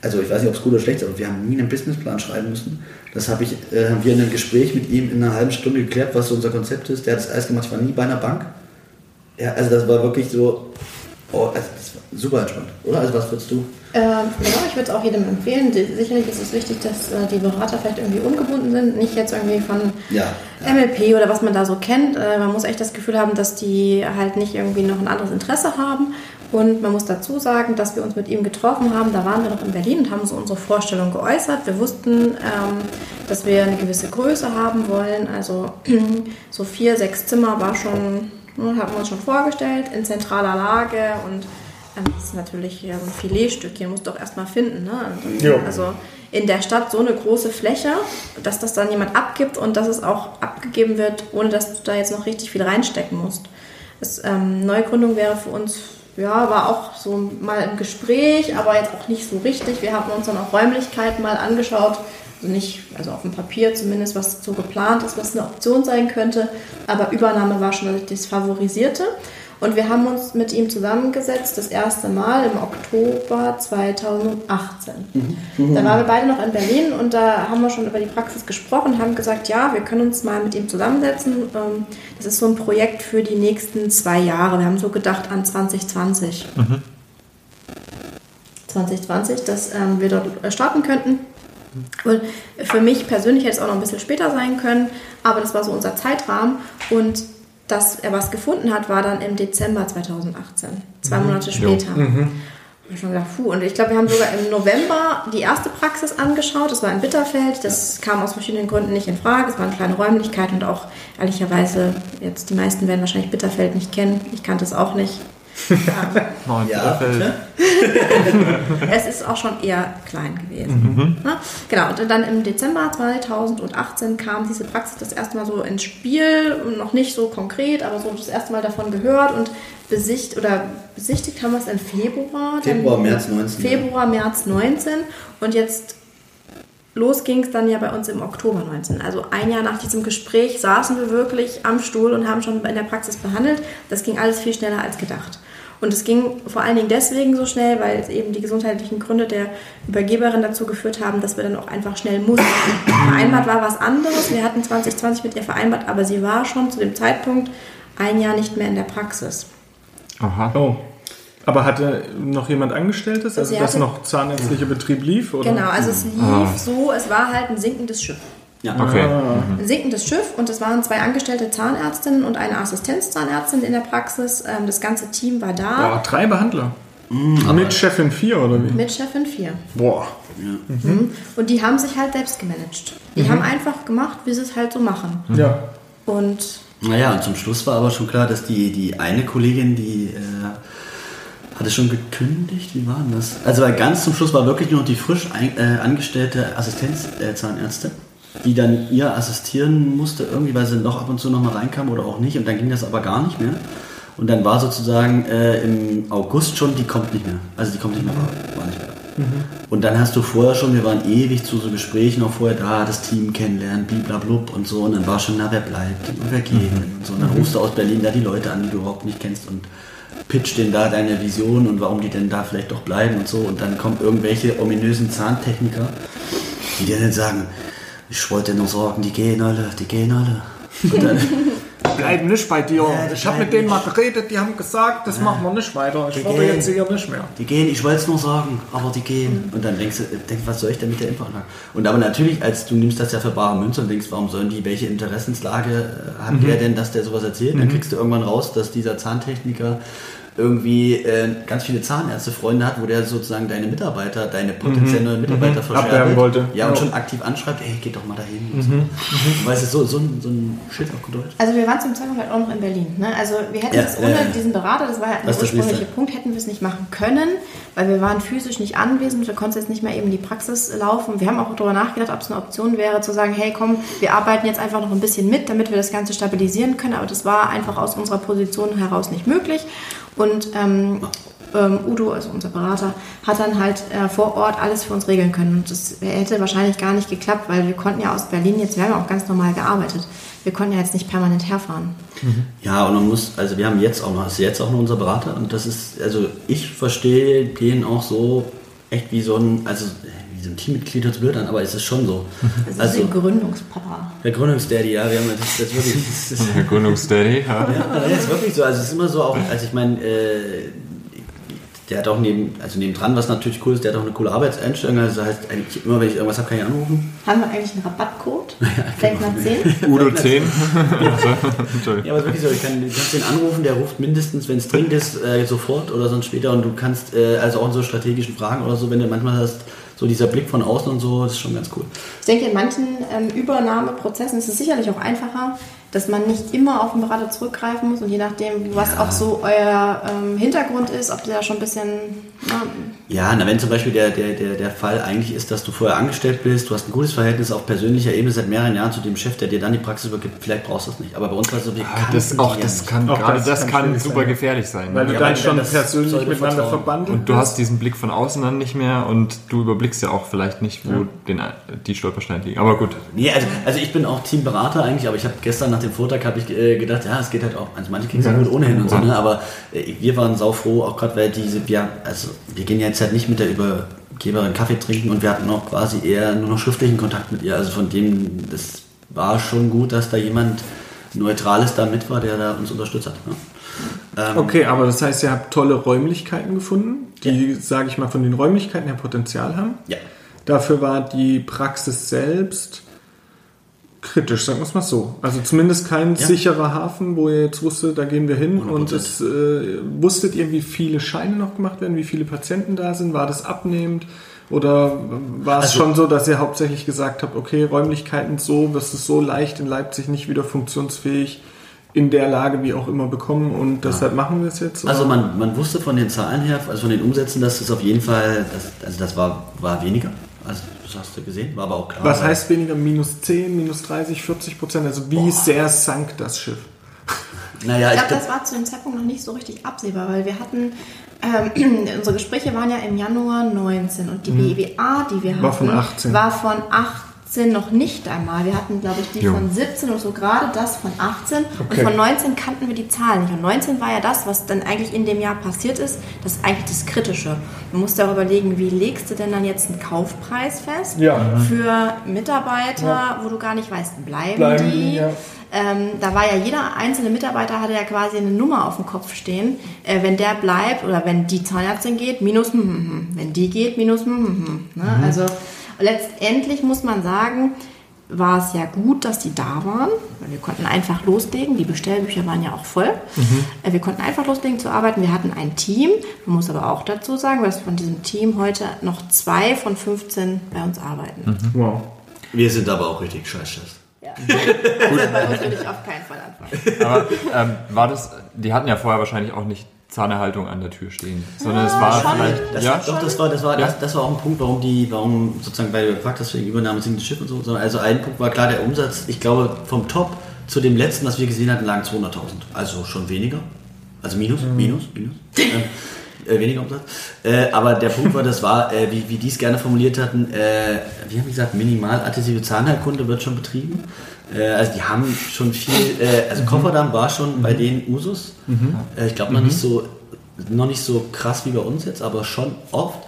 Also ich weiß nicht, ob es gut oder schlecht ist, aber wir haben nie einen Businessplan schreiben müssen. Das habe ich, äh, haben wir in einem Gespräch mit ihm in einer halben Stunde geklärt, was so unser Konzept ist. Der hat das alles gemacht, ich war nie bei einer Bank. Ja, also das war wirklich so, oh, also das war super entspannt, oder? Also was würdest du? Ähm, genau, ich würde es auch jedem empfehlen. Sicherlich ist es wichtig, dass äh, die Berater vielleicht irgendwie ungebunden sind, nicht jetzt irgendwie von Ja, ja. MLP oder was man da so kennt. Äh, man muss echt das Gefühl haben, dass die halt nicht irgendwie noch ein anderes Interesse haben. Und man muss dazu sagen, dass wir uns mit ihm getroffen haben. Da waren wir noch in Berlin und haben so unsere Vorstellung geäußert. Wir wussten, ähm, dass wir eine gewisse Größe haben wollen. Also so vier, sechs Zimmer war schon, ne, haben wir uns schon vorgestellt, in zentraler Lage und ähm, das ist natürlich so ein Filetstückchen, musst du auch erstmal finden. Ne? Also in der Stadt so eine große Fläche, dass das dann jemand abgibt und dass es auch abgegeben wird, ohne dass du da jetzt noch richtig viel reinstecken musst. Das, ähm, Neugründung wäre für uns, ja, war auch so mal im Gespräch, aber jetzt auch nicht so richtig. Wir haben uns dann auch Räumlichkeiten mal angeschaut, also nicht, also auf dem Papier zumindest, was so geplant ist, was eine Option sein könnte, aber Übernahme war schon das Favorisierte. Und wir haben uns mit ihm zusammengesetzt, das erste Mal im Oktober 2018. Da waren wir beide noch in Berlin und da haben wir schon über die Praxis gesprochen, haben gesagt, ja, wir können uns mal mit ihm zusammensetzen. Ähm, Das ist so ein Projekt für die nächsten zwei Jahre. Wir haben so gedacht an 2020. 2020, dass ähm, wir dort starten könnten. Und für mich persönlich hätte es auch noch ein bisschen später sein können, aber das war so unser Zeitrahmen. Und dass er was gefunden hat, war dann im Dezember 2018, zwei Monate Jo. später. Und ich schon gedacht, puh, und ich glaube, wir haben sogar im November die erste Praxis angeschaut. Das war in Bitterfeld. Das kam aus verschiedenen Gründen nicht in Frage. Es war eine kleine Räumlichkeit und auch ehrlicherweise, jetzt die meisten werden wahrscheinlich Bitterfeld nicht kennen. Ich kannte es auch nicht. In Ja, bitte? Es ist auch schon eher klein gewesen. Ja, genau, und dann im Dezember 2018 kam diese Praxis das erste Mal so ins Spiel, noch nicht so konkret, aber so das erste Mal davon gehört und besicht oder besichtigt haben wir es im Februar. dann- Februar, März 19. ja. Februar, März 19 und jetzt los ging es dann ja bei uns im Oktober 19. Also ein Jahr nach diesem Gespräch saßen wir wirklich am Stuhl und haben schon in der Praxis behandelt. Das ging alles viel schneller als gedacht. Und es ging vor allen Dingen deswegen so schnell, weil es eben die gesundheitlichen Gründe der Übergeberin dazu geführt haben, dass wir dann auch einfach schnell mussten. Vereinbart war was anderes. Wir hatten 2020 mit ihr vereinbart, aber sie war schon zu dem Zeitpunkt ein Jahr nicht mehr in der Praxis. Aha. Oh. Aber hatte noch jemand Angestelltes, also Sie dass noch zahnärztlicher Betrieb lief? Oder? Genau, also es lief Ah. so, es war halt ein sinkendes Schiff. Ja. Okay. Ein sinkendes Schiff und es waren zwei angestellte Zahnärztinnen und eine Assistenzzahnärztin in der Praxis. Ähm, Das ganze Team war da Boah, drei Behandler. Mit Chefin 4 oder wie? mit Chefin 4. Boah. Und die haben sich halt selbst gemanagt. Die haben einfach gemacht, wie sie es halt so machen. Ja. Und Naja, und zum Schluss war aber schon klar, dass die, die eine Kollegin, die äh, hatte schon gekündigt, wie war denn das? Also weil ganz zum Schluss war wirklich nur noch die frisch ein, äh, angestellte Assistenzzahnärztin, äh, die dann ihr assistieren musste, irgendwie, weil sie noch ab und zu noch mal reinkam oder auch nicht. Und dann ging das aber gar nicht mehr. Und dann war sozusagen äh, im August schon, die kommt nicht mehr. Also die kommt nicht mehr, war, war nicht mehr. Und dann hast du vorher schon, wir waren ewig zu so Gesprächen auch vorher da, das Team kennenlernen, bliblablub und so. Und dann war schon, na, wer bleibt und wer geht und so. Und dann rufst du aus Berlin da die Leute an, die du überhaupt nicht kennst und pitch denen da deine Vision und warum die denn da vielleicht doch bleiben und so. Und dann kommen irgendwelche ominösen Zahntechniker, die dir dann sagen, ich wollte nur sagen, die gehen alle, die gehen alle. Dann, Bleiben nicht bei dir. Ja, ich habe mit denen mal geredet, die haben gesagt, das machen wir nicht weiter. Ich gehen. jetzt hier nicht mehr. Die gehen, ich wollte es nur sagen, aber die gehen. Und dann denkst du, denk, was soll ich denn mit der Impfanlage? Und aber natürlich, als du nimmst das ja für bare Münze und denkst, warum sollen die, welche Interessenslage äh, hat der denn, dass der sowas erzählt? Dann kriegst du irgendwann raus, dass dieser Zahntechniker irgendwie äh, ganz viele Zahnärzte-Freunde hat, wo der sozusagen deine Mitarbeiter, deine potenziellen neuen Mitarbeiter Abwerben verscherbelt. wollte. Ja, und Ja. schon aktiv anschreibt, ey, geht doch mal dahin. Und so. Weißt du, so, so, ein, so ein Schild auf Deutsch. also wir waren zum Zeitpunkt halt auch noch in Berlin. Ne? Also wir hätten es ja, ohne ja. diesen Berater, das war halt Das der ursprüngliche Nächste. Punkt, hätten wir es nicht machen können, weil wir waren physisch nicht anwesend. Wir konnten jetzt nicht mehr eben die Praxis laufen. Wir haben auch darüber nachgedacht, ob es eine Option wäre, zu sagen, hey komm, wir arbeiten jetzt einfach noch ein bisschen mit, damit wir das Ganze stabilisieren können. Aber das war einfach aus unserer Position heraus nicht möglich. Und ähm, ähm, Udo, also unser Berater, hat dann halt äh, vor Ort alles für uns regeln können. Und das hätte wahrscheinlich gar nicht geklappt, weil wir konnten ja aus Berlin jetzt, wir haben ja auch ganz normal gearbeitet. Wir konnten ja jetzt nicht permanent herfahren. Ja, und man muss, also wir haben jetzt auch noch, ist jetzt auch noch unser Berater und das ist, also ich verstehe den auch so echt wie so ein, also ein Teammitglied hört blöd an, aber es ist schon so. Das ist Also der Gründungspapa. der Gründungsdaddy, ja, wir haben das, das wirklich, das ist, Der Gründungsdaddy, ja. ja, das ist wirklich so, also es ist immer so auch, also ich meine, äh, der hat auch neben, also nebendran, was natürlich cool ist, der hat auch eine coole Arbeitseinstellung, also heißt eigentlich immer, wenn ich irgendwas habe, kann ich anrufen. Haben wir eigentlich einen Rabattcode? Denk mal 10. Udo 10. Also. Ja, aber es ist wirklich so, ich kann, du kannst den anrufen, der ruft mindestens, wenn es dringend ist, äh, sofort oder sonst später und du kannst, äh, also auch in so strategischen Fragen oder so, wenn du manchmal hast, so dieser Blick von außen und so, das ist schon ganz cool. Ich denke, in manchen ähm, Übernahmeprozessen ist es sicherlich auch einfacher, dass man nicht immer auf den Berater zurückgreifen muss und je nachdem, was auch so euer ähm, Hintergrund ist, ob der schon ein bisschen. Na, Ja, na, wenn zum Beispiel der, der, der, der Fall eigentlich ist, dass du vorher angestellt bist, du hast ein gutes Verhältnis auf persönlicher Ebene seit mehreren Jahren zu dem Chef, der dir dann die Praxis übergibt, vielleicht brauchst du es nicht. Aber bei uns war es so, wir Ah, Das, auch das ja kann, Auch gerade das das kann kann super sein. gefährlich sein. Weil ne? du Ja, dann schon das persönlich miteinander verbandelt Und du hast diesen Blick von außen dann nicht mehr und du überblickst ja auch vielleicht nicht, wo den, die Stolpersteine liegen. Aber gut. Nee, also, also ich bin auch Teamberater eigentlich, aber ich habe gestern nach dem Vortrag habe ich äh, gedacht, ja, es geht halt auch, also manche kriegen es ja gut ohnehin und so, ne? aber äh, wir waren saufroh, auch gerade weil diese, wir, also wir gehen jetzt halt nicht mit der Übergeberin Kaffee trinken und wir hatten auch quasi eher nur noch schriftlichen Kontakt mit ihr, also von dem, das war schon gut, dass da jemand Neutrales da mit war, der da uns unterstützt hat. Ne? Ähm, Okay, aber das heißt, ihr habt tolle Räumlichkeiten gefunden, die, sage ich mal, von den Räumlichkeiten her Potenzial haben. Ja. Dafür war die Praxis selbst kritisch, sagen wir es mal so. Also zumindest kein Ja. sicherer Hafen, wo ihr jetzt wusstet, da gehen wir hin. 100%. Und es, äh, wusstet ihr, wie viele Scheine noch gemacht werden, wie viele Patienten da sind? War das abnehmend? Oder war es Also- schon so, dass ihr hauptsächlich gesagt habt, okay, Räumlichkeiten so, das ist so leicht in Leipzig nicht wieder funktionsfähig in der Lage wie auch immer bekommen und deshalb machen wir es jetzt? Also oder? man, man wusste von den Zahlen her, also von den Umsätzen, dass es auf jeden Fall, das, also das war, war weniger. Also das hast du gesehen, war aber auch klar. Was weil- heißt weniger? Minus 10, minus 30, 40 Prozent? Also wie sehr sank das Schiff? Naja, Ich ich, glaube, das war zu dem Zeitpunkt noch nicht so richtig absehbar, weil wir hatten, ähm, unsere Gespräche waren ja im Januar 19 und die BWA, die wir hatten, War von 18. war von 18 18 noch nicht einmal. Wir hatten, glaube ich, die Jo. von 17 und so gerade das von 18. Okay. Und von 19 kannten wir die Zahlen nicht. Und 19 war ja das, was dann eigentlich in dem Jahr passiert ist. Das ist eigentlich das Kritische. Man muss auch überlegen, wie legst du denn dann jetzt einen Kaufpreis fest Ja. für Mitarbeiter, wo du gar nicht weißt, bleiben, Bleiben die? ja. Ähm, da war ja jeder einzelne Mitarbeiter hatte ja quasi eine Nummer auf dem Kopf stehen. Äh, wenn der bleibt oder wenn die Zahnärztin geht, minus hm, hm. wenn die geht, minus hm. Ne? Also letztendlich muss man sagen, war es ja gut, dass die da waren, weil wir konnten einfach loslegen. Die Bestellbücher waren ja auch voll. Äh, Wir konnten einfach loslegen zu arbeiten. Wir hatten ein Team. Man muss aber auch dazu sagen, dass von diesem Team heute noch zwei von 15 bei uns arbeiten. Wow. Wir sind aber auch richtig scheiße. Ja. Also bei uns würde ich auf keinen Fall anfangen. Aber ähm, war das, die hatten ja vorher wahrscheinlich auch nicht Zahnerhaltung an der Tür stehen, sondern es war schon. vielleicht, Das, ja, Doch, das war, das, war, Ja. das, das war auch ein Punkt, warum die, warum sozusagen, weil du gefragt hast, wegen Übernahme sinkendes Schiff und so. sondern Also ein Punkt war klar, der Umsatz, ich glaube, vom Top zu dem letzten, was wir gesehen hatten, lagen 200.000. Also schon weniger. Also minus, minus, minus. Ähm, äh, weniger Umsatz. Äh, aber der Punkt war, das war, äh, wie, wie die es gerne formuliert hatten, äh, wie haben die gesagt, minimal adhesive Zahnheilkunde wird schon betrieben. Äh, also die haben schon viel, äh, also Kofferdamm war schon bei denen Usus. Äh, ich glaube noch nicht so noch nicht so krass wie bei uns jetzt, aber schon oft.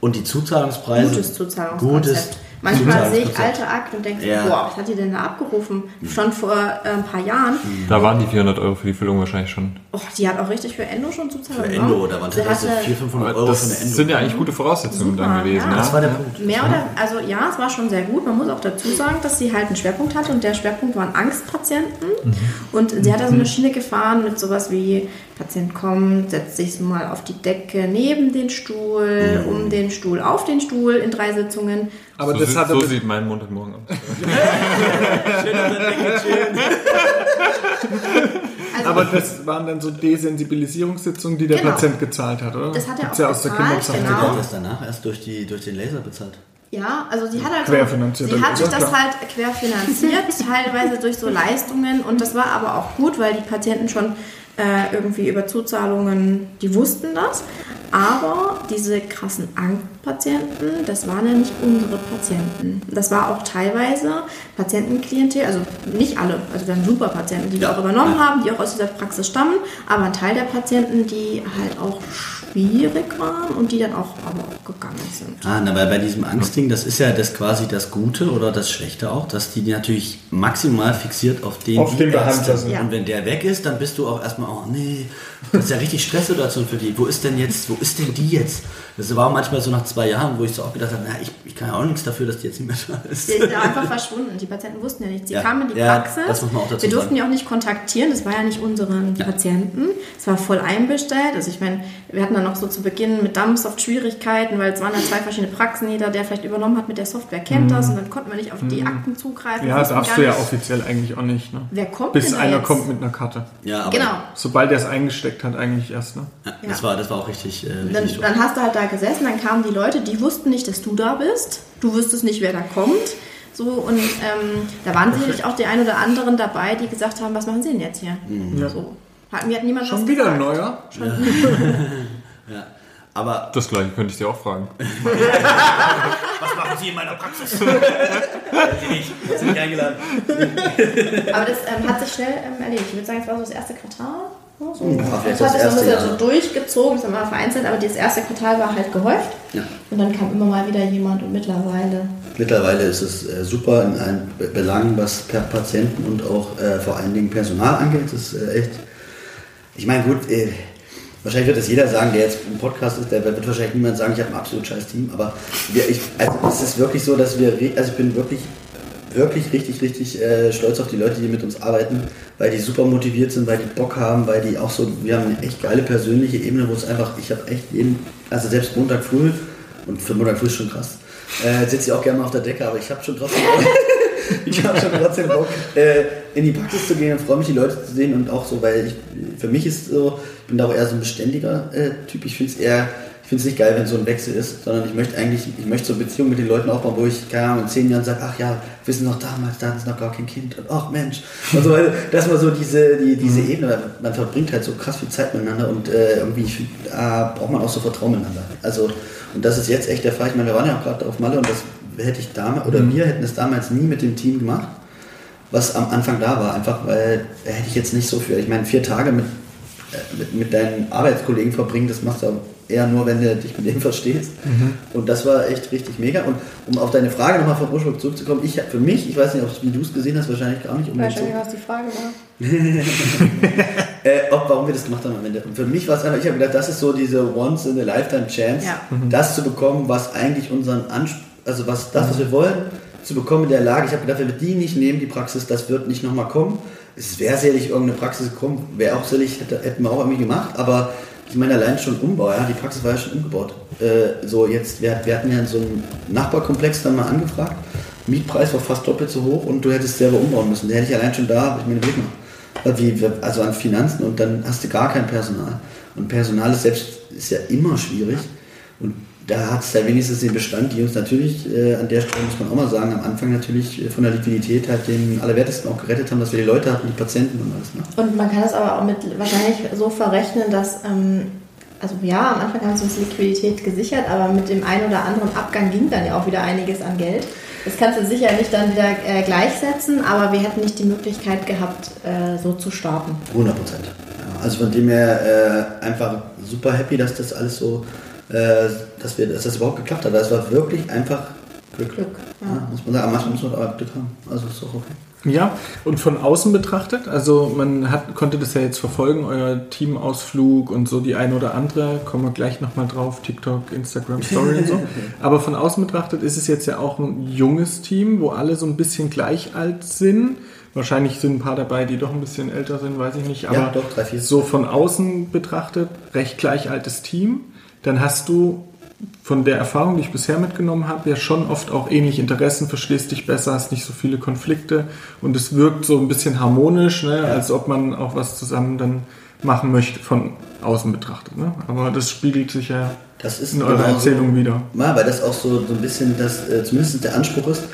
Und die Zuzahlungspreise. Gutes Zuzahlungskonzept. Gutes Manchmal sehe ich alte Akten und denke, Ja. boah, was hat die denn da abgerufen? Schon vor äh, ein paar Jahren. da waren die 400 Euro für die Füllung wahrscheinlich schon. Oh, die hat auch richtig für Endo schon Zuzahlung Für. Endo, da waren teilweise hatte 400, 500 Aber Euro das für eine Endo. sind ja eigentlich gute Voraussetzungen Super, dann gewesen. ja. das war der Punkt. Mehr oder, also ja, es war schon sehr gut. Man muss auch dazu sagen, dass sie halt einen Schwerpunkt hatte und der Schwerpunkt waren Angstpatienten. Mhm. Und sie hat da so eine Schiene gefahren mit sowas wie, Patient kommt, setzt sich mal auf die Decke neben den Stuhl, Mhm. um den Stuhl, auf den Stuhl in drei Sitzungen. Aber so das sieht- hatte so sieht mein Montagmorgen aus. Also, Aber das waren dann so Desensibilisierungssitzungen, die der Genau. Patient gezahlt hat, oder? Das hat er Gibt's auch ja aus der bezahlt, Kinderzeit. genau. Der hat das danach erst durch, die, durch den Laser bezahlt. Ja, also sie hat halt Querfinanziert, sie hat sich das klar. halt querfinanziert, teilweise durch so Leistungen und das war aber auch gut, weil die Patienten schon äh, irgendwie über Zuzahlungen, die wussten das, aber diese krassen Angstpatienten, das waren ja nicht unsere Patienten. Das war auch teilweise Patientenklientel, also nicht alle, also wir haben super Patienten, die wir auch übernommen haben, die auch aus dieser Praxis stammen, aber ein Teil der Patienten, die halt auch schwierig waren und die dann auch aber auch gegangen sind. Ah, na, weil bei diesem Angstding, das ist ja das quasi das Gute oder das Schlechte auch, dass die natürlich maximal fixiert auf den, Auf den. Behandler sind. Ja. Und wenn der weg ist, dann bist du auch erstmal, oh nee, das ist ja richtig Stresssituation für die. Wo ist denn jetzt, wo ist denn die jetzt? Das war manchmal so nach zwei Jahren, wo ich so auch gedacht habe, na, ich, ich kann ja auch nichts dafür, dass die jetzt nicht mehr da ist. Sie ist ja einfach verschwunden. Die Patienten wussten ja nicht. Sie Ja. kamen in die Ja, Praxis. das muss man auch dazu Wir durften sagen. die auch nicht kontaktieren. Das war ja nicht unseren Patienten. Es war voll einbestellt. Also ich meine, wir hatten dann noch so zu Beginn mit Dumpsoft Schwierigkeiten, weil es waren ja zwei verschiedene Praxen. Jeder, der vielleicht übernommen hat mit der Software, kennt das. Und dann konnten wir nicht auf die Akten zugreifen. Mhm. Ja, wussten darfst du ja offiziell eigentlich auch nicht. Ne? Wer kommt Bis denn da einer jetzt? kommt mit einer Karte. Ja, aber Genau. Sobald er es eingesteckt hat, eigentlich erst. Ne? Ja, das, war, das war auch richtig, äh, Dann, richtig dann hast du halt da gesessen, dann kamen die Leute, die wussten nicht, dass du da bist. Du wüsstest nicht, wer da kommt. So, und ähm, da waren sicherlich auch die ein oder anderen dabei, die gesagt haben, was machen sie denn jetzt hier? Ja. So. Hat, mir hat niemand Schon was wieder ein gesagt. neuer? Ja. Aber Das gleiche könnte ich dir auch fragen. was machen Sie in meiner Praxis? Sie nicht, sind nicht eingeladen. Aber das ähm, hat sich schnell ähm, erledigt. Ich würde sagen, es war so das erste Quartal. So. Vielleicht das das hat sich so durchgezogen, haben wir vereinzelt, aber das erste Quartal war halt gehäuft. Ja. Und dann kam immer mal wieder jemand und mittlerweile. Mittlerweile ist es äh, super in allen Be- Belangen, was per Patienten und auch äh, vor allen Dingen Personal angeht. Das ist äh, echt. Ich meine, gut, äh, wahrscheinlich wird das jeder sagen, der jetzt im Podcast ist, der wird wahrscheinlich niemand sagen, ich habe ein absolut scheiß Team, aber wir, ich, also es ist wirklich so, dass wir, also ich bin wirklich, wirklich richtig, richtig äh, stolz auf die Leute, die mit uns arbeiten, weil die super motiviert sind, weil die Bock haben, weil die auch so, wir haben eine echt geile persönliche Ebene, wo es einfach, ich habe echt jeden, also selbst Montag früh, und für Montag früh ist schon krass, äh, sitze ich auch gerne mal auf der Decke, aber ich habe schon trotzdem ich habe schon trotzdem Bock, äh, in die Praxis zu gehen und freue mich, die Leute zu sehen und auch so, weil ich, für mich ist so, ich bin da auch eher so ein beständiger äh, Typ. Ich finde es eher, finde es nicht geil, wenn so ein Wechsel ist, sondern ich möchte eigentlich, ich möchte so Beziehungen mit den Leuten aufbauen, wo ich, keine Ahnung, in zehn Jahren sage, ach ja, wir sind noch damals, da hatten sie noch gar kein Kind und ach Mensch. Und so weiter. Das war so diese, die, diese Ebene, weil man verbringt halt so krass viel Zeit miteinander und äh, irgendwie, find, da braucht man auch so Vertrauen miteinander. Also, und das ist jetzt echt der Fall. Ich meine, wir waren ja auch gerade auf Malle und das hätte ich damals, oder wir hätten es damals nie mit dem Team gemacht, was am Anfang da war. Einfach weil da hätte ich jetzt nicht so viel. Ich meine, vier Tage mit, äh, mit, mit deinen Arbeitskollegen verbringen, das machst du eher nur, wenn du dich mit denen verstehst. Und das war echt richtig mega. Und um auf deine Frage nochmal vom Ursprung zurückzukommen, ich für mich, ich weiß nicht, ob, wie du es gesehen hast, wahrscheinlich gar nicht. so. Wahrscheinlich, was die Frage war. Äh, ob, warum wir das gemacht haben am Ende. Und für mich war es einfach, ich habe gedacht, das ist so diese once in a lifetime Chance, Ja. das zu bekommen, was eigentlich unseren Anspruch, also was das, was wir wollen, zu bekommen in der Lage. Ich habe gedacht, wenn wir die nicht nehmen, die Praxis, das wird nicht nochmal kommen. Es wäre sicherlich irgendeine Praxis gekommen, wäre auch sicherlich, hätte, hätten wir auch irgendwie gemacht, aber ich meine allein schon Umbau, ja, die Praxis war ja schon umgebaut. Äh, so jetzt, wir, wir hatten ja so einen Nachbarkomplex dann mal angefragt, Mietpreis war fast doppelt so hoch und du hättest selber umbauen müssen. Da hätte ich allein schon da, ich meine, Blick mal. Wie, also an Finanzen und dann hast du gar kein Personal. Und Personal ist selbst ist ja immer schwierig. Und da hat es ja wenigstens den Bestand, die uns natürlich, äh, an der Stelle muss man auch mal sagen, am Anfang natürlich äh, von der Liquidität halt den Allerwertesten auch gerettet haben, dass wir die Leute hatten, die Patienten und alles. Ne? Und man kann es aber auch mit wahrscheinlich so verrechnen, dass, ähm, also ja, am Anfang haben sie uns Liquidität gesichert, aber mit dem einen oder anderen Abgang ging dann ja auch wieder einiges an Geld. Das kannst du sicher nicht dann wieder äh, gleichsetzen, aber wir hätten nicht die Möglichkeit gehabt, äh, so zu starten. 100 Prozent. Also von dem her äh, einfach super happy, dass das alles so, dass, wir, dass das überhaupt geklappt hat. Das war wirklich einfach Glück. Glück, ja. Ja, muss man sagen, manchmal muss man aber Glück haben. Also ist doch okay. Ja, und von außen betrachtet, also man hat, konnte das ja jetzt verfolgen, euer Teamausflug und so die eine oder andere, kommen wir gleich nochmal drauf, TikTok, Instagram Story und so. Aber von außen betrachtet ist es jetzt ja auch ein junges Team, wo alle so ein bisschen gleich alt sind. Wahrscheinlich sind ein paar dabei, die doch ein bisschen älter sind, weiß ich nicht. Aber Ja, doch, drei, vier. so von außen betrachtet, recht gleich altes Team. Dann hast du von der Erfahrung, die ich bisher mitgenommen habe, ja schon oft auch ähnliche Interessen, verstehst dich besser, hast nicht so viele Konflikte und es wirkt so ein bisschen harmonisch, ne, als ob man auch was zusammen dann machen möchte, von außen betrachtet. Ne? Aber das spiegelt sich ja Das ist in eurer genau Erzählung so, wieder. Ja, weil das auch so, so ein bisschen, das, äh, zumindest der Anspruch ist,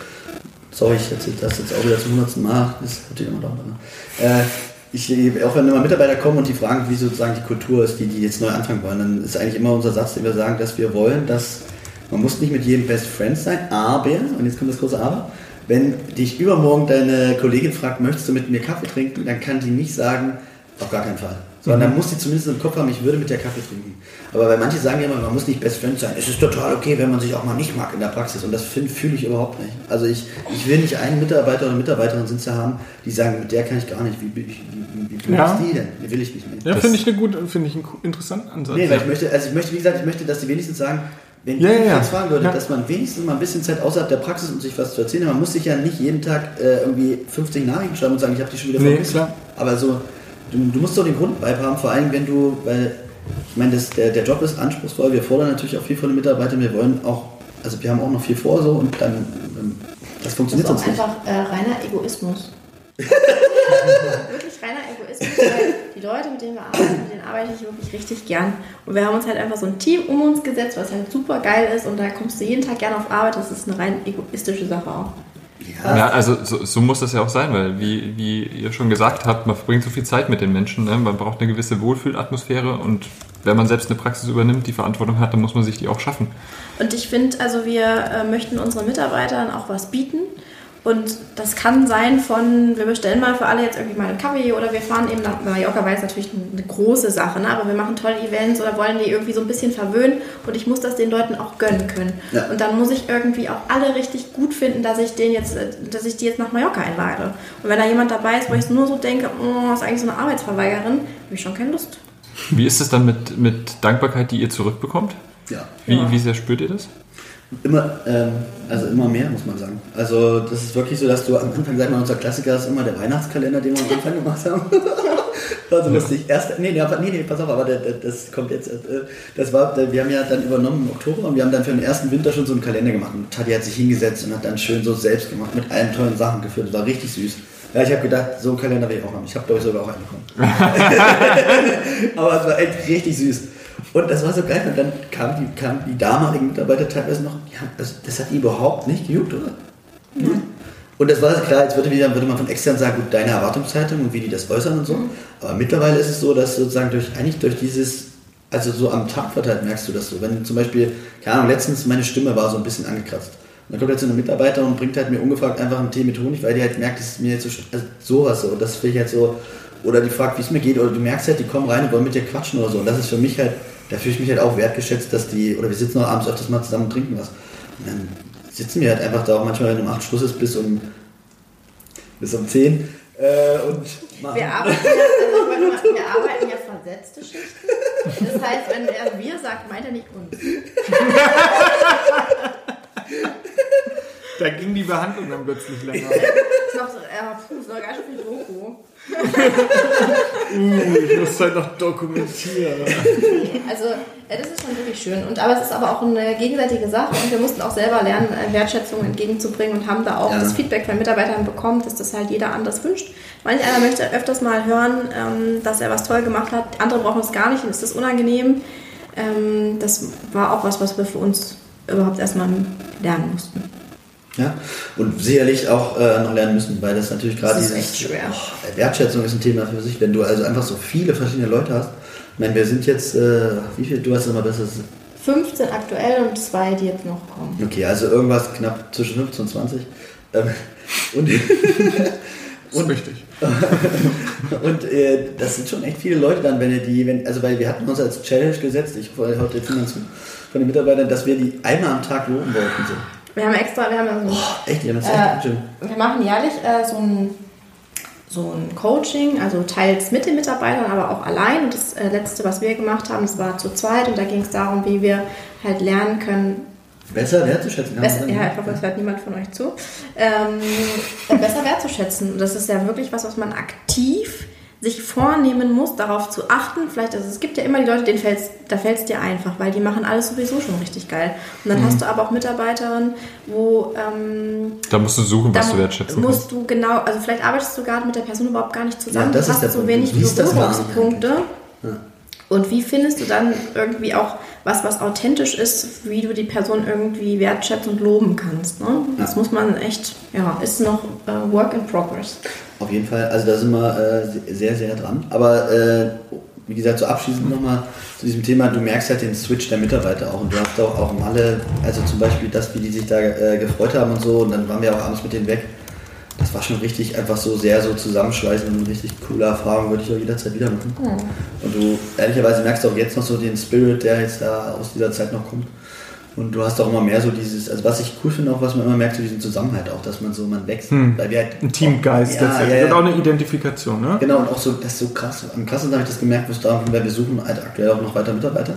sorry, ich erzähle das jetzt auch wieder zum hundertsten Mal, das ist natürlich immer dauernd. Ne? Äh, ich, auch wenn immer Mitarbeiter kommen und die fragen, wie sozusagen die Kultur ist, die, die jetzt neu anfangen wollen, dann ist eigentlich immer unser Satz, den wir sagen, dass wir wollen, dass man muss nicht mit jedem Best Friend sein, aber, und jetzt kommt das große Aber, wenn dich übermorgen deine Kollegin fragt, möchtest du mit mir Kaffee trinken, dann kann die nicht sagen, auf gar keinen Fall. Sondern dann muss sie zumindest im Kopf haben, ich würde mit der Kaffee trinken. Aber weil manche sagen ja immer, man muss nicht Best Friend sein. Es ist total okay, wenn man sich auch mal nicht mag in der Praxis. Und das fühle ich überhaupt nicht. Also ich, ich will nicht einen Mitarbeiter oder Mitarbeiterin sind zu haben, die sagen, mit der kann ich gar nicht. Wie, wie, wie, wie, Ja. ist die denn? Die will ich nicht mehr. Ja, finde ich eine gute, finde ich einen interessanten Ansatz. Nee, weil ich möchte, also ich möchte, wie gesagt, ich möchte, dass die wenigstens sagen, wenn Ja, ich ja, ja. jetzt fragen würde, Ja. dass man wenigstens mal ein bisschen Zeit außerhalb der Praxis und sich was zu erzählen hat. Man muss sich ja nicht jeden Tag äh, irgendwie 50 Nachrichten schreiben und sagen, ich habe die schon wieder Nee, vergessen. Aber so, du, du musst doch den Grundvibe haben, vor allem wenn du, weil ich meine, das, der, der Job ist anspruchsvoll, wir fordern natürlich auch viel von den Mitarbeitern, wir wollen auch, also wir haben auch noch viel vor so und dann, ähm, das Das funktioniert ist auch sonst nicht. einfach äh, reiner Egoismus. wirklich reiner Egoismus, weil die Leute, mit denen wir arbeiten, mit denen arbeite ich wirklich richtig gern. Und wir haben uns halt einfach so ein Team um uns gesetzt, was halt super geil ist und da kommst du jeden Tag gerne auf Arbeit. Das ist eine rein egoistische Sache auch. Ja, Ja, also so, so muss das ja auch sein, weil wie, wie ihr schon gesagt habt, man verbringt so viel Zeit mit den Menschen, ne? man braucht eine gewisse Wohlfühlatmosphäre und wenn man selbst eine Praxis übernimmt, die Verantwortung hat, dann muss man sich die auch schaffen. Und ich finde, also wir äh, möchten unseren Mitarbeitern auch was bieten. Und das kann sein von, wir bestellen mal für alle jetzt irgendwie mal einen Kaffee oder wir fahren eben nach Mallorca, weil es natürlich eine große Sache, ne? aber wir machen tolle Events oder wollen die irgendwie so ein bisschen verwöhnen und ich muss das den Leuten auch gönnen können. Ja. Und dann muss ich irgendwie auch alle richtig gut finden, dass ich den jetzt, äh, dass ich die jetzt nach Mallorca einlade. Und wenn da jemand dabei ist, wo ich nur so denke, oh, ist eigentlich so eine Arbeitsverweigerin, habe ich schon keine Lust. Wie ist es dann mit, mit Dankbarkeit, die ihr zurückbekommt? ja. Wie, Ja. wie sehr spürt ihr das? Immer, ähm, also immer mehr, muss man sagen. Also das ist wirklich so, dass du am Anfang, sag mal, unser Klassiker ist immer der Weihnachtskalender, den wir am Anfang gemacht haben. War so lustig. Erst, nee, nee, nee, nee, pass auf, aber der, der, das kommt jetzt. Äh, das war, wir haben ja dann übernommen im Oktober und wir haben dann für den ersten Winter schon so einen Kalender gemacht. Und Tati hat sich hingesetzt und hat dann schön so selbst gemacht, mit allen tollen Sachen geführt. Das war richtig süß. Ja, ich habe gedacht, so einen Kalender will ich auch haben. Ich habe, glaube ich, sogar auch einen bekommen. aber es war echt richtig süß. Und das war so geil. Und dann kamen die, kamen die damaligen Mitarbeiter teilweise noch, haben, also das hat die überhaupt nicht gejuckt, oder? Null. Und das war klar, jetzt würde, wieder, würde man von extern sagen, gut, deine Erwartungshaltung und wie die das äußern und so. Aber mittlerweile ist es so, dass sozusagen durch, eigentlich durch dieses, also so am Tag verteilt merkst du das so. Wenn zum Beispiel, keine Ahnung, letztens meine Stimme war so ein bisschen angekratzt. dann kommt halt so eine Mitarbeiter und bringt halt mir ungefragt einfach einen Tee mit Honig, weil die halt merkt, dass es mir jetzt so, also sowas so, und das finde ich halt so, oder die fragt, wie es mir geht, oder du merkst halt, die kommen rein und wollen mit dir quatschen oder so, und das ist für mich halt, da fühle ich mich halt auch wertgeschätzt, dass die, oder wir sitzen auch abends öfters mal zusammen und trinken was. Und dann sitzen wir halt einfach da auch manchmal, wenn um 8 Schluss ist, bis um, bis um 10 äh, und machen. Wir arbeiten, ja, also, mal, wir arbeiten ja versetzte Schichten. Das heißt, wenn er wir sagt, meint er nicht uns. Da ging die Behandlung dann plötzlich länger. Das ja, puh, das ganz schön viel Doku. Uh, ich muss halt noch dokumentieren. Also, das ist schon wirklich schön. Und, aber es ist aber auch eine gegenseitige Sache und wir mussten auch selber lernen, äh, Wertschätzung entgegenzubringen und haben da auch Ja. das Feedback von Mitarbeitern bekommen, dass das halt jeder anders wünscht. Manch einer möchte öfters mal hören, ähm, dass er was toll gemacht hat, andere brauchen es gar nicht, dann ist das unangenehm. Ähm, das war auch was, was wir für uns überhaupt erstmal lernen mussten. Ja, und sicherlich auch äh, noch lernen müssen, weil das natürlich gerade Das ist dieses echt schwer. Oh, Wertschätzung ist ein Thema für sich, wenn du also einfach so viele verschiedene Leute hast. Ich meine, wir sind jetzt, äh, wie viel, du hast es immer besser, 15 aktuell und zwei, die jetzt noch kommen. okay, also irgendwas knapp zwischen 15 und 20. Ähm, und Das ist richtig. und äh, das sind schon echt viele Leute dann, wenn ihr die, wenn, also weil wir hatten uns als Challenge gesetzt, ich hoffe, heute jetzt niemand zu, von den Mitarbeitern, dass wir die einmal am Tag loben wollten. So. Wir haben extra, wir haben ja so Oh, echt, haben das echt Äh, gut. Wir machen jährlich äh, so, ein, so ein Coaching, also teils mit den Mitarbeitern, aber auch allein. Und das äh, letzte, was wir gemacht haben, das war zu zweit und da ging es darum, wie wir halt lernen können, Besser wertzuschätzen. besser, ja, ich hoffe, es hört niemand von euch zu, ähm, äh, besser wertzuschätzen. Und das ist ja wirklich was, was man aktiv sich vornehmen muss, darauf zu achten. Vielleicht, also es gibt ja immer die Leute, denen fällt's, da fällt es dir einfach, weil die machen alles sowieso schon richtig geil. Und dann hast du aber auch Mitarbeiterinnen, wo ähm, Da musst du suchen, was du wertschätzen kannst. musst du genau, also vielleicht arbeitest du gerade mit der Person überhaupt gar nicht zusammen, Ja, das du ist hast so Punkt. wenig Berührungspunkte. Ja. Und wie findest du dann irgendwie auch was, was authentisch ist, wie du die Person irgendwie wertschätzen und loben kannst? Ne? Das muss man echt, ja, ist noch äh, Work in Progress. Auf jeden Fall, also da sind wir äh, sehr, sehr dran. Aber äh, wie gesagt, so abschließend nochmal zu diesem Thema, du merkst halt den Switch der Mitarbeiter auch und du hast auch, auch Malle, also zum Beispiel das, wie die sich da äh, gefreut haben und so und dann waren wir auch abends mit denen weg. Das war schon richtig einfach so sehr so zusammenschweißend und eine richtig coole Erfahrung, würde ich auch jederzeit wieder machen. Und du ehrlicherweise merkst auch jetzt noch so den Spirit, der jetzt da aus dieser Zeit noch kommt. Und du hast auch immer mehr so dieses, also was ich cool finde auch, was man immer merkt, so diesen Zusammenhalt auch, dass man so, man wächst. Weil wir halt Ein Teamgeist Ja, ja, ja. Und auch eine Identifikation, ne? Genau, und auch so, das ist so krass. Am krassesten habe ich das gemerkt, wo es darum weil wir suchen halt aktuell auch noch weiter Mitarbeiter.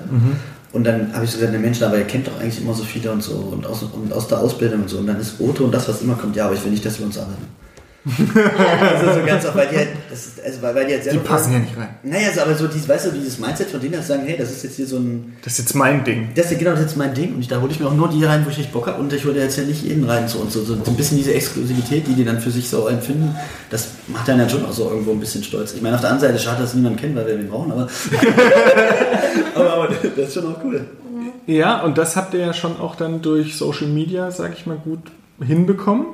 Und dann habe ich so gesagt, ne Mensch, aber ihr kennt doch eigentlich immer so viele und so und aus, und aus der Ausbildung und so. Und dann ist Otto und das, was immer kommt, ja, aber ich will nicht, dass wir uns arbeiten. Also so ganz auch, weil die halt, das ist, also weil, die halt Die selber. passen ja nicht rein. Naja, so, aber so dieses, weißt du, dieses Mindset von denen, dass sie sagen, hey, das ist jetzt hier so ein, Das ist jetzt mein Ding. das ist genau das ist jetzt mein Ding und ich, da hole ich mir auch nur die rein, wo ich richtig Bock habe und ich hole jetzt ja nicht jeden rein so und so, so ein bisschen diese Exklusivität, die die dann für sich so empfinden, das macht dann ja schon auch so irgendwo ein bisschen stolz. Ich meine, auf der anderen Seite schade, dass niemand kennt, weil wir den brauchen, aber, aber, aber das ist schon auch cool. Ja, und das habt ihr ja schon auch dann durch Social Media, sag ich mal, gut hinbekommen.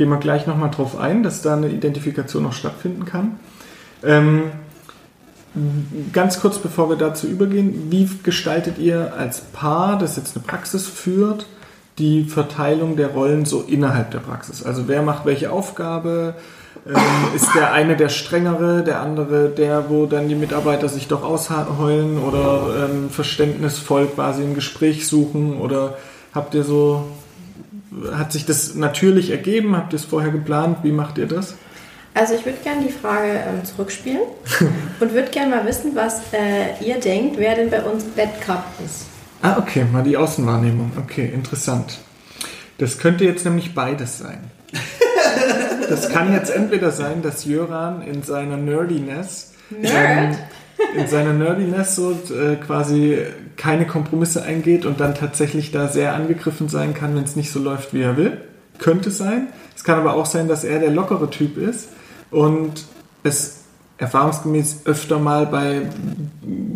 Gehen wir gleich nochmal drauf ein, dass da eine Identifikation noch stattfinden kann. Ähm, ganz kurz bevor wir dazu übergehen, wie gestaltet ihr als Paar, das jetzt eine Praxis führt, die Verteilung der Rollen so innerhalb der Praxis? Also wer macht welche Aufgabe? Ähm, ist der eine der strengere, der andere der, wo dann die Mitarbeiter sich doch ausheulen oder ähm, verständnisvoll quasi ein Gespräch suchen? Oder habt ihr so, hat sich das natürlich ergeben? Habt ihr es vorher geplant? Wie macht ihr das? Also ich würde gerne die Frage ähm, zurückspielen und würde gerne mal wissen, was äh, ihr denkt, wer denn bei uns Bad Cup ist. Ah, okay, mal die Außenwahrnehmung. Okay, interessant. Das könnte jetzt nämlich beides sein. Das kann jetzt entweder sein, dass Jöran in seiner Nerdiness ähm, Nerd? In seiner Nerdiness so äh, quasi keine Kompromisse eingeht und dann tatsächlich da sehr angegriffen sein kann, wenn es nicht so läuft, wie er will. Könnte sein. Es kann aber auch sein, dass er der lockere Typ ist und es erfahrungsgemäß öfter mal bei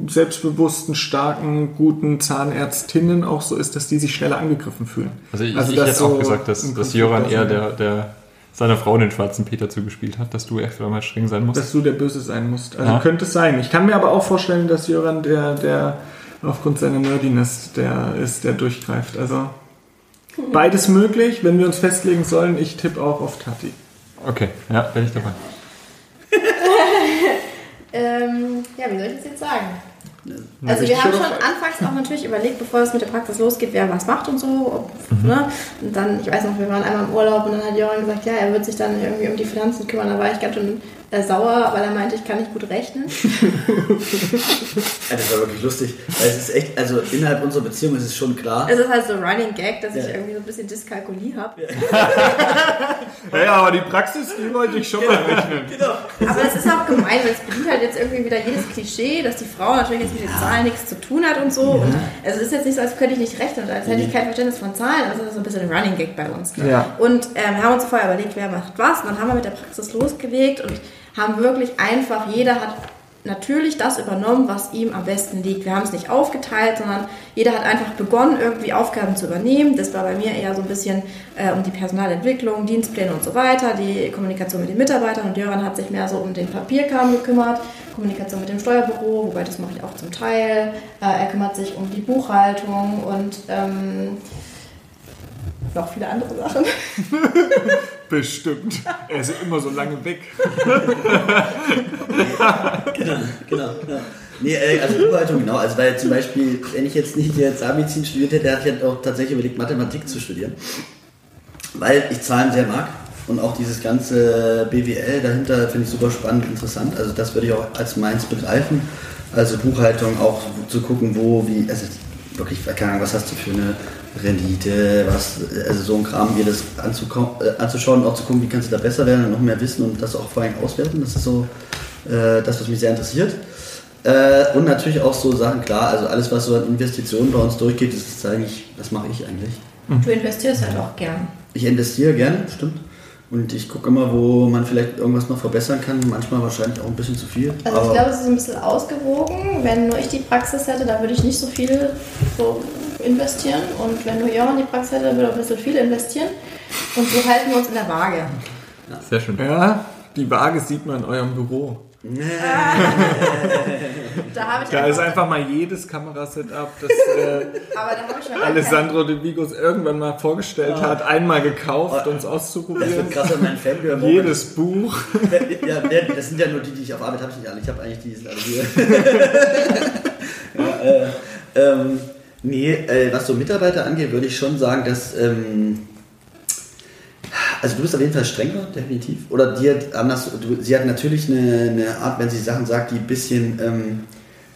selbstbewussten, starken, guten Zahnärztinnen auch so ist, dass die sich schneller angegriffen fühlen. Also ich, Also ich hätte so auch gesagt, dass, dass Joran eher der, der seiner Frau den schwarzen Peter zugespielt hat, dass du echt mal streng sein musst. Dass du der Böse sein musst. Also Ja. könnte es sein. Ich kann mir aber auch vorstellen, dass Jöran der, der aufgrund seiner Nerdiness der ist, der durchgreift. Also Beides möglich, wenn wir uns festlegen sollen. Ich tippe auch auf Tati. Okay, ja, bin ich dabei. Ähm, ja, wie soll ich das jetzt sagen? Also wir haben schon anfangs auch natürlich überlegt, bevor es mit der Praxis losgeht, wer was macht und so. Ob, ne? Und dann, ich weiß noch, wir waren einmal im Urlaub und dann hat Joran gesagt, ja, er wird sich dann irgendwie um die Finanzen kümmern. Da war ich ganz schön äh, sauer, weil er meinte, ich kann nicht gut rechnen. Ja, das war wirklich lustig. Weil es ist echt, also innerhalb unserer Beziehung ist es schon klar. Es ist halt so Running Gag, dass ich Ja. irgendwie so ein bisschen Dyskalkulie habe. Ja, ja, aber die Praxis, die wollte ich schon mal rechnen. Genau. Aber das ist auch gemein, weil es bedient halt jetzt irgendwie wieder jedes Klischee, dass die Frau natürlich jetzt mit den Zahlen nichts zu tun hat und so. Und also es ist jetzt nicht so, als könnte ich nicht rechnen oder als hätte ich kein Verständnis von Zahlen. Also das ist so ein bisschen ein Running Gag bei uns. Ja. Und ähm, wir haben uns vorher überlegt, wer macht was. Und dann haben wir mit der Praxis losgelegt und haben wirklich einfach, jeder hat natürlich das übernommen, was ihm am besten liegt. Wir haben es nicht aufgeteilt, sondern jeder hat einfach begonnen, irgendwie Aufgaben zu übernehmen. Das war bei mir eher so ein bisschen äh, um die Personalentwicklung, Dienstpläne und so weiter, die Kommunikation mit den Mitarbeitern und Jöran hat sich mehr so um den Papierkram gekümmert, Kommunikation mit dem Steuerbüro, wobei das mache ich auch zum Teil. Äh, er kümmert sich um die Buchhaltung und ähm, noch viele andere Sachen. Bestimmt. Er ist immer so lange weg. Genau, genau. Ja. Nee, äh, also Buchhaltung, genau. Also weil zum Beispiel, wenn ich jetzt nicht jetzt Zahnmedizin studiert hätte, hätte ich halt auch tatsächlich überlegt, Mathematik zu studieren. Weil ich Zahlen sehr mag und auch dieses ganze BWL dahinter finde ich super spannend, interessant. Also das würde ich auch als meins begreifen. Also Buchhaltung auch zu gucken, wo, wie, also wirklich, keine Ahnung, was hast du für eine Rendite, was, also so ein Kram, mir das äh, anzuschauen und auch zu gucken, wie kannst du da besser werden und noch mehr wissen und das auch vor allem auswerten. Das ist so äh, das, was mich sehr interessiert. Äh, und natürlich auch so Sachen, klar, also alles, was so an Investitionen bei uns durchgeht, das ist eigentlich, das mache ich eigentlich. Du investierst halt auch gern. Ich investiere gerne, stimmt. Und ich gucke immer, wo man vielleicht irgendwas noch verbessern kann. Manchmal wahrscheinlich auch ein bisschen zu viel. Also ich glaube, es ist ein bisschen ausgewogen. Wenn nur ich die Praxis hätte, da würde ich nicht so viel so investieren. Und wenn nur Joran die Praxis hätte, würde er ein bisschen viel investieren. Und so halten wir uns in der Waage. Sehr schön. Ja, die Waage sieht man in eurem Büro. Da Da ist einfach, einfach mal jedes Kamerasetup, das äh, aber da habe ich schon Alessandro de Vigos irgendwann mal vorgestellt hat, einmal gekauft, um es das auszuprobieren. wird krasser, mein Fanboy. Jedes Buch. Ja, das sind ja nur die, die ich auf Arbeit habe. Ich nicht alle. Ich habe eigentlich die, die sind alle hier. ja, äh, ähm, nee, äh, was so Mitarbeiter angeht, würde ich schon sagen, dass. Ähm, also du bist auf jeden Fall strenger, definitiv. Oder die hat anders, du, sie hat natürlich eine, eine Art, wenn sie Sachen sagt, die ein bisschen, ähm,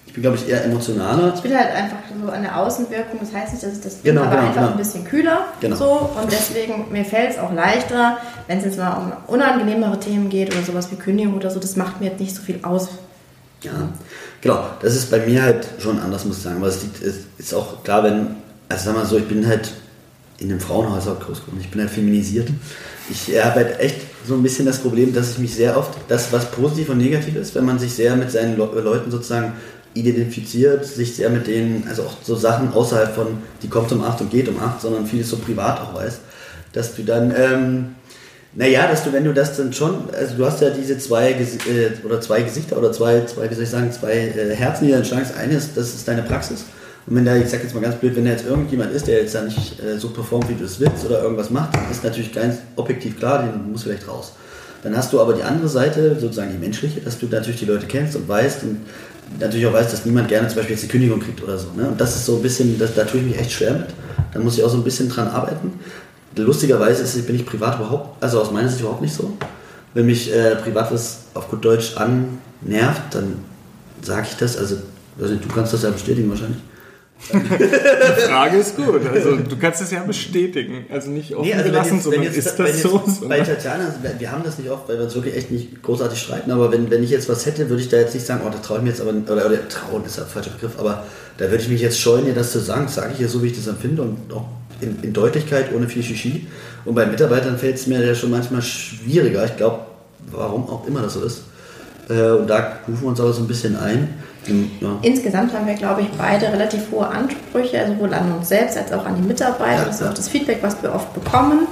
ich bin glaube ich eher emotionaler. Ich bin halt einfach so an der Außenwirkung, das heißt nicht, dass ich das bin, Genau, aber genau, einfach genau. ein bisschen kühler. Genau. So, und deswegen, mir fällt es auch leichter, wenn es jetzt mal um unangenehmere Themen geht oder sowas wie Kündigung oder so, das macht mir jetzt nicht so viel aus. Ja, genau. Das ist bei mir halt schon anders, muss ich sagen. Aber es liegt, es ist auch klar, wenn, also sag mal so, ich bin halt in einem Frauenhaus auch groß geworden. Ich bin halt feminisiert. Ich habe halt echt so ein bisschen das Problem, dass ich mich sehr oft, das was positiv und negativ ist, wenn man sich sehr mit seinen Le Leuten sozusagen identifiziert, sich sehr mit denen, also auch so Sachen außerhalb von, die kommt um 8 und geht um 8, sondern vieles so privat auch weiß, dass du dann, ähm, naja, dass du, wenn du das dann schon, also du hast ja diese zwei äh, oder zwei Gesichter oder zwei, zwei, wie soll ich sagen, zwei äh, Herzen, die dann schlagen. Das eine ist, das ist deine Praxis. Und wenn da, ich sag jetzt mal ganz blöd, wenn da jetzt irgendjemand ist, der jetzt da nicht äh, so performt, wie du es willst oder irgendwas macht, dann ist natürlich ganz objektiv klar, den muss vielleicht raus. Dann hast du aber die andere Seite, sozusagen die menschliche, dass du natürlich die Leute kennst und weißt und natürlich auch weißt, dass niemand gerne zum Beispiel jetzt die Kündigung kriegt oder so. Ne? Und das ist so ein bisschen, das, da tue ich mich echt schwer mit. Da muss ich auch so ein bisschen dran arbeiten. Lustigerweise ist, bin ich privat überhaupt, also aus meiner Sicht überhaupt nicht so. Wenn mich äh, privat was auf gut Deutsch annervt, dann sage ich das. Also, nicht, du kannst das ja bestätigen wahrscheinlich. Die Frage ist gut. Also du kannst es ja bestätigen. Also nicht offen Nee, also gelassen, jetzt, sondern wenn jetzt, ist das jetzt so? bei Tatjana, also wir haben das nicht oft, weil wir uns wirklich echt nicht großartig streiten, aber wenn, wenn ich jetzt was hätte, würde ich da jetzt nicht sagen, oh, da traue ich mir jetzt aber, oder, oder trauen ist ja ein falscher Begriff, aber da würde ich mich jetzt scheuen, ihr das zu sagen, das sage ich ihr so, wie ich das empfinde und auch in, in Deutlichkeit, ohne viel Shishi. Und bei Mitarbeitern fällt es mir ja schon manchmal schwieriger, ich glaube, warum auch immer das so ist. Äh, Und da rufen wir uns aber so ein bisschen ein. Ja. Insgesamt haben wir, glaube ich, beide relativ hohe Ansprüche, also sowohl an uns selbst als auch an die Mitarbeiter. Ja, das ist. Mhm. auch das Feedback, was wir oft bekommen.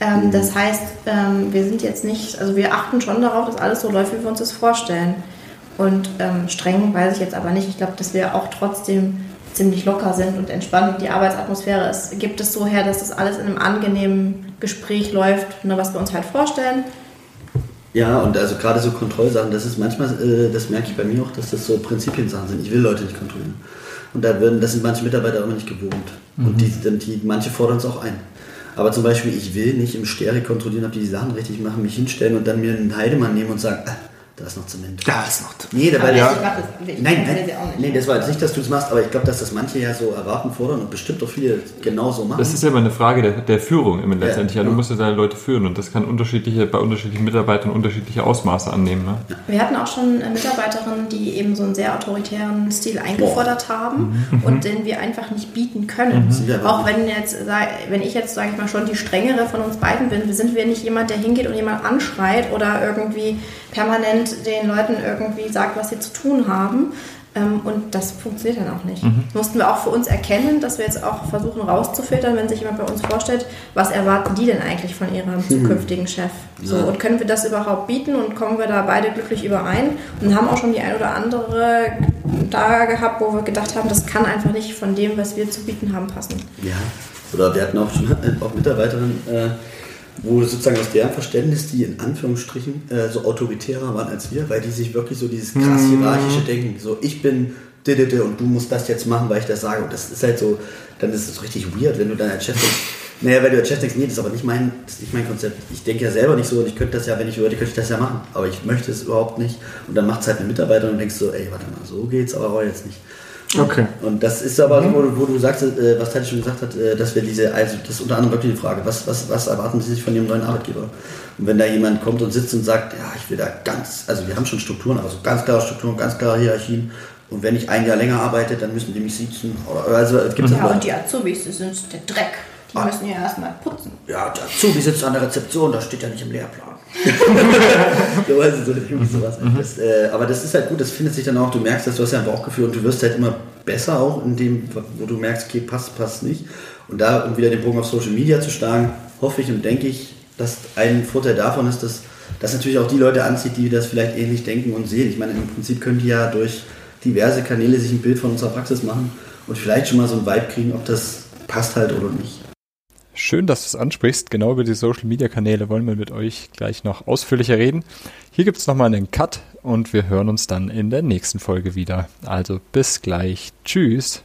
Ähm, Das heißt, ähm, wir sind jetzt nicht, also wir achten schon darauf, dass alles so läuft, wie wir uns das vorstellen. Und ähm, streng weiß ich jetzt aber nicht. Ich glaube, dass wir auch trotzdem ziemlich locker sind und entspannt die Arbeitsatmosphäre ist, gibt es so her, dass das alles in einem angenehmen Gespräch läuft, ne, was wir uns halt vorstellen. Ja, und also gerade so Kontrollsachen, das ist manchmal, äh, das merke ich bei mir auch, dass das so Prinzipiensachen sind. Ich will Leute nicht kontrollieren. Und da würden, das sind manche Mitarbeiter aber nicht gewohnt. Mhm. Und die, die, manche fordern es auch ein. Aber zum Beispiel, ich will nicht im Stereo kontrollieren, ob die die Sachen richtig machen, mich hinstellen und dann mir einen Heidemann nehmen und sagen, ah, da ist noch Zement. Da ist noch Zement. Nee, dabei ja. das, nein, nein, nee, das war jetzt nicht, dass du es machst, aber ich glaube, dass das manche ja so erwarten, fordern und bestimmt auch viele genauso machen. Das ist ja immer eine Frage der, der Führung immer letztendlich. Ja, ja, du musst ja deine Leute führen und das kann unterschiedliche, bei unterschiedlichen Mitarbeitern unterschiedliche Ausmaße annehmen. Ne? Wir hatten auch schon Mitarbeiterinnen, die eben so einen sehr autoritären Stil eingefordert Boah. haben mhm. und den wir einfach nicht bieten können. Mhm. Auch wenn jetzt, wenn ich jetzt, sage ich mal, schon die strengere von uns beiden bin, sind wir nicht jemand, der hingeht und jemand anschreit oder irgendwie permanent den Leuten irgendwie sagt, was sie zu tun haben. Ähm, und das funktioniert dann auch nicht. Mhm. Mussten wir auch für uns erkennen, dass wir jetzt auch versuchen rauszufiltern, wenn sich jemand bei uns vorstellt, was erwarten die denn eigentlich von ihrem mhm. zukünftigen Chef? So, ja. Und können wir das überhaupt bieten und kommen wir da beide glücklich überein? Und haben auch schon die ein oder andere da gehabt, wo wir gedacht haben, das kann einfach nicht von dem, was wir zu bieten haben, passen. Ja, oder wir hatten auch schon auch Mitarbeiterinnen, äh, wo sozusagen aus deren Verständnis die in Anführungsstrichen äh, so autoritärer waren als wir, weil die sich wirklich so dieses krass mhm. hierarchische Denken, so ich bin und du musst das jetzt machen, weil ich das sage. Und das ist halt so, dann ist es richtig weird, wenn du dann als Chef denkst, naja, weil du als Chef denkst, nee, das ist aber nicht mein, das ist nicht mein Konzept. Ich denke ja selber nicht so und ich könnte das ja, wenn ich würde, könnte ich das ja machen. Aber ich möchte es überhaupt nicht. Und dann macht es halt eine Mitarbeiterin und denkst so, ey, warte mal, so geht's aber auch jetzt nicht. Okay. Und das ist aber, mhm. wo, wo, du sagst, äh, was Tati schon gesagt hat, äh, dass wir diese, also das ist unter anderem wirklich die Frage, was, was, was erwarten Sie sich von Ihrem neuen Arbeitgeber? Und wenn da jemand kommt und sitzt und sagt, ja, ich will da ganz, also wir haben schon Strukturen, aber so ganz klare Strukturen, ganz klare Hierarchien. Und wenn ich ein Jahr länger arbeite, dann müssen die mich sitzen. Also, gibt's ja, und die Azubis sind der Dreck. Die ah. müssen ja erstmal putzen. Ja, der Azubi sitzt an der Rezeption, das steht ja nicht im Lehrplan. so, also so, sowas. Mhm. Das, äh, aber das ist halt gut, das findet sich dann auch, du merkst, dass du hast ja ein Bauchgefühl und du wirst halt immer besser auch in dem, wo du merkst, okay, passt, passt nicht. Und da, um wieder den Bogen auf Social Media zu schlagen, hoffe ich und denke ich, dass ein Vorteil davon ist, dass das natürlich auch die Leute anzieht, die das vielleicht ähnlich denken und sehen. Ich meine, im Prinzip können die ja durch diverse Kanäle sich ein Bild von unserer Praxis machen und vielleicht schon mal so ein Vibe kriegen, ob das passt halt oder nicht. Schön, dass du es ansprichst. Genau über die Social Media Kanäle wollen wir mit euch gleich noch ausführlicher reden. Hier gibt es nochmal einen Cut und wir hören uns dann in der nächsten Folge wieder. Also bis gleich. Tschüss.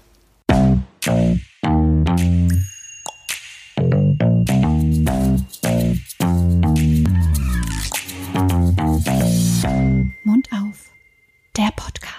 Mund auf. Der Podcast.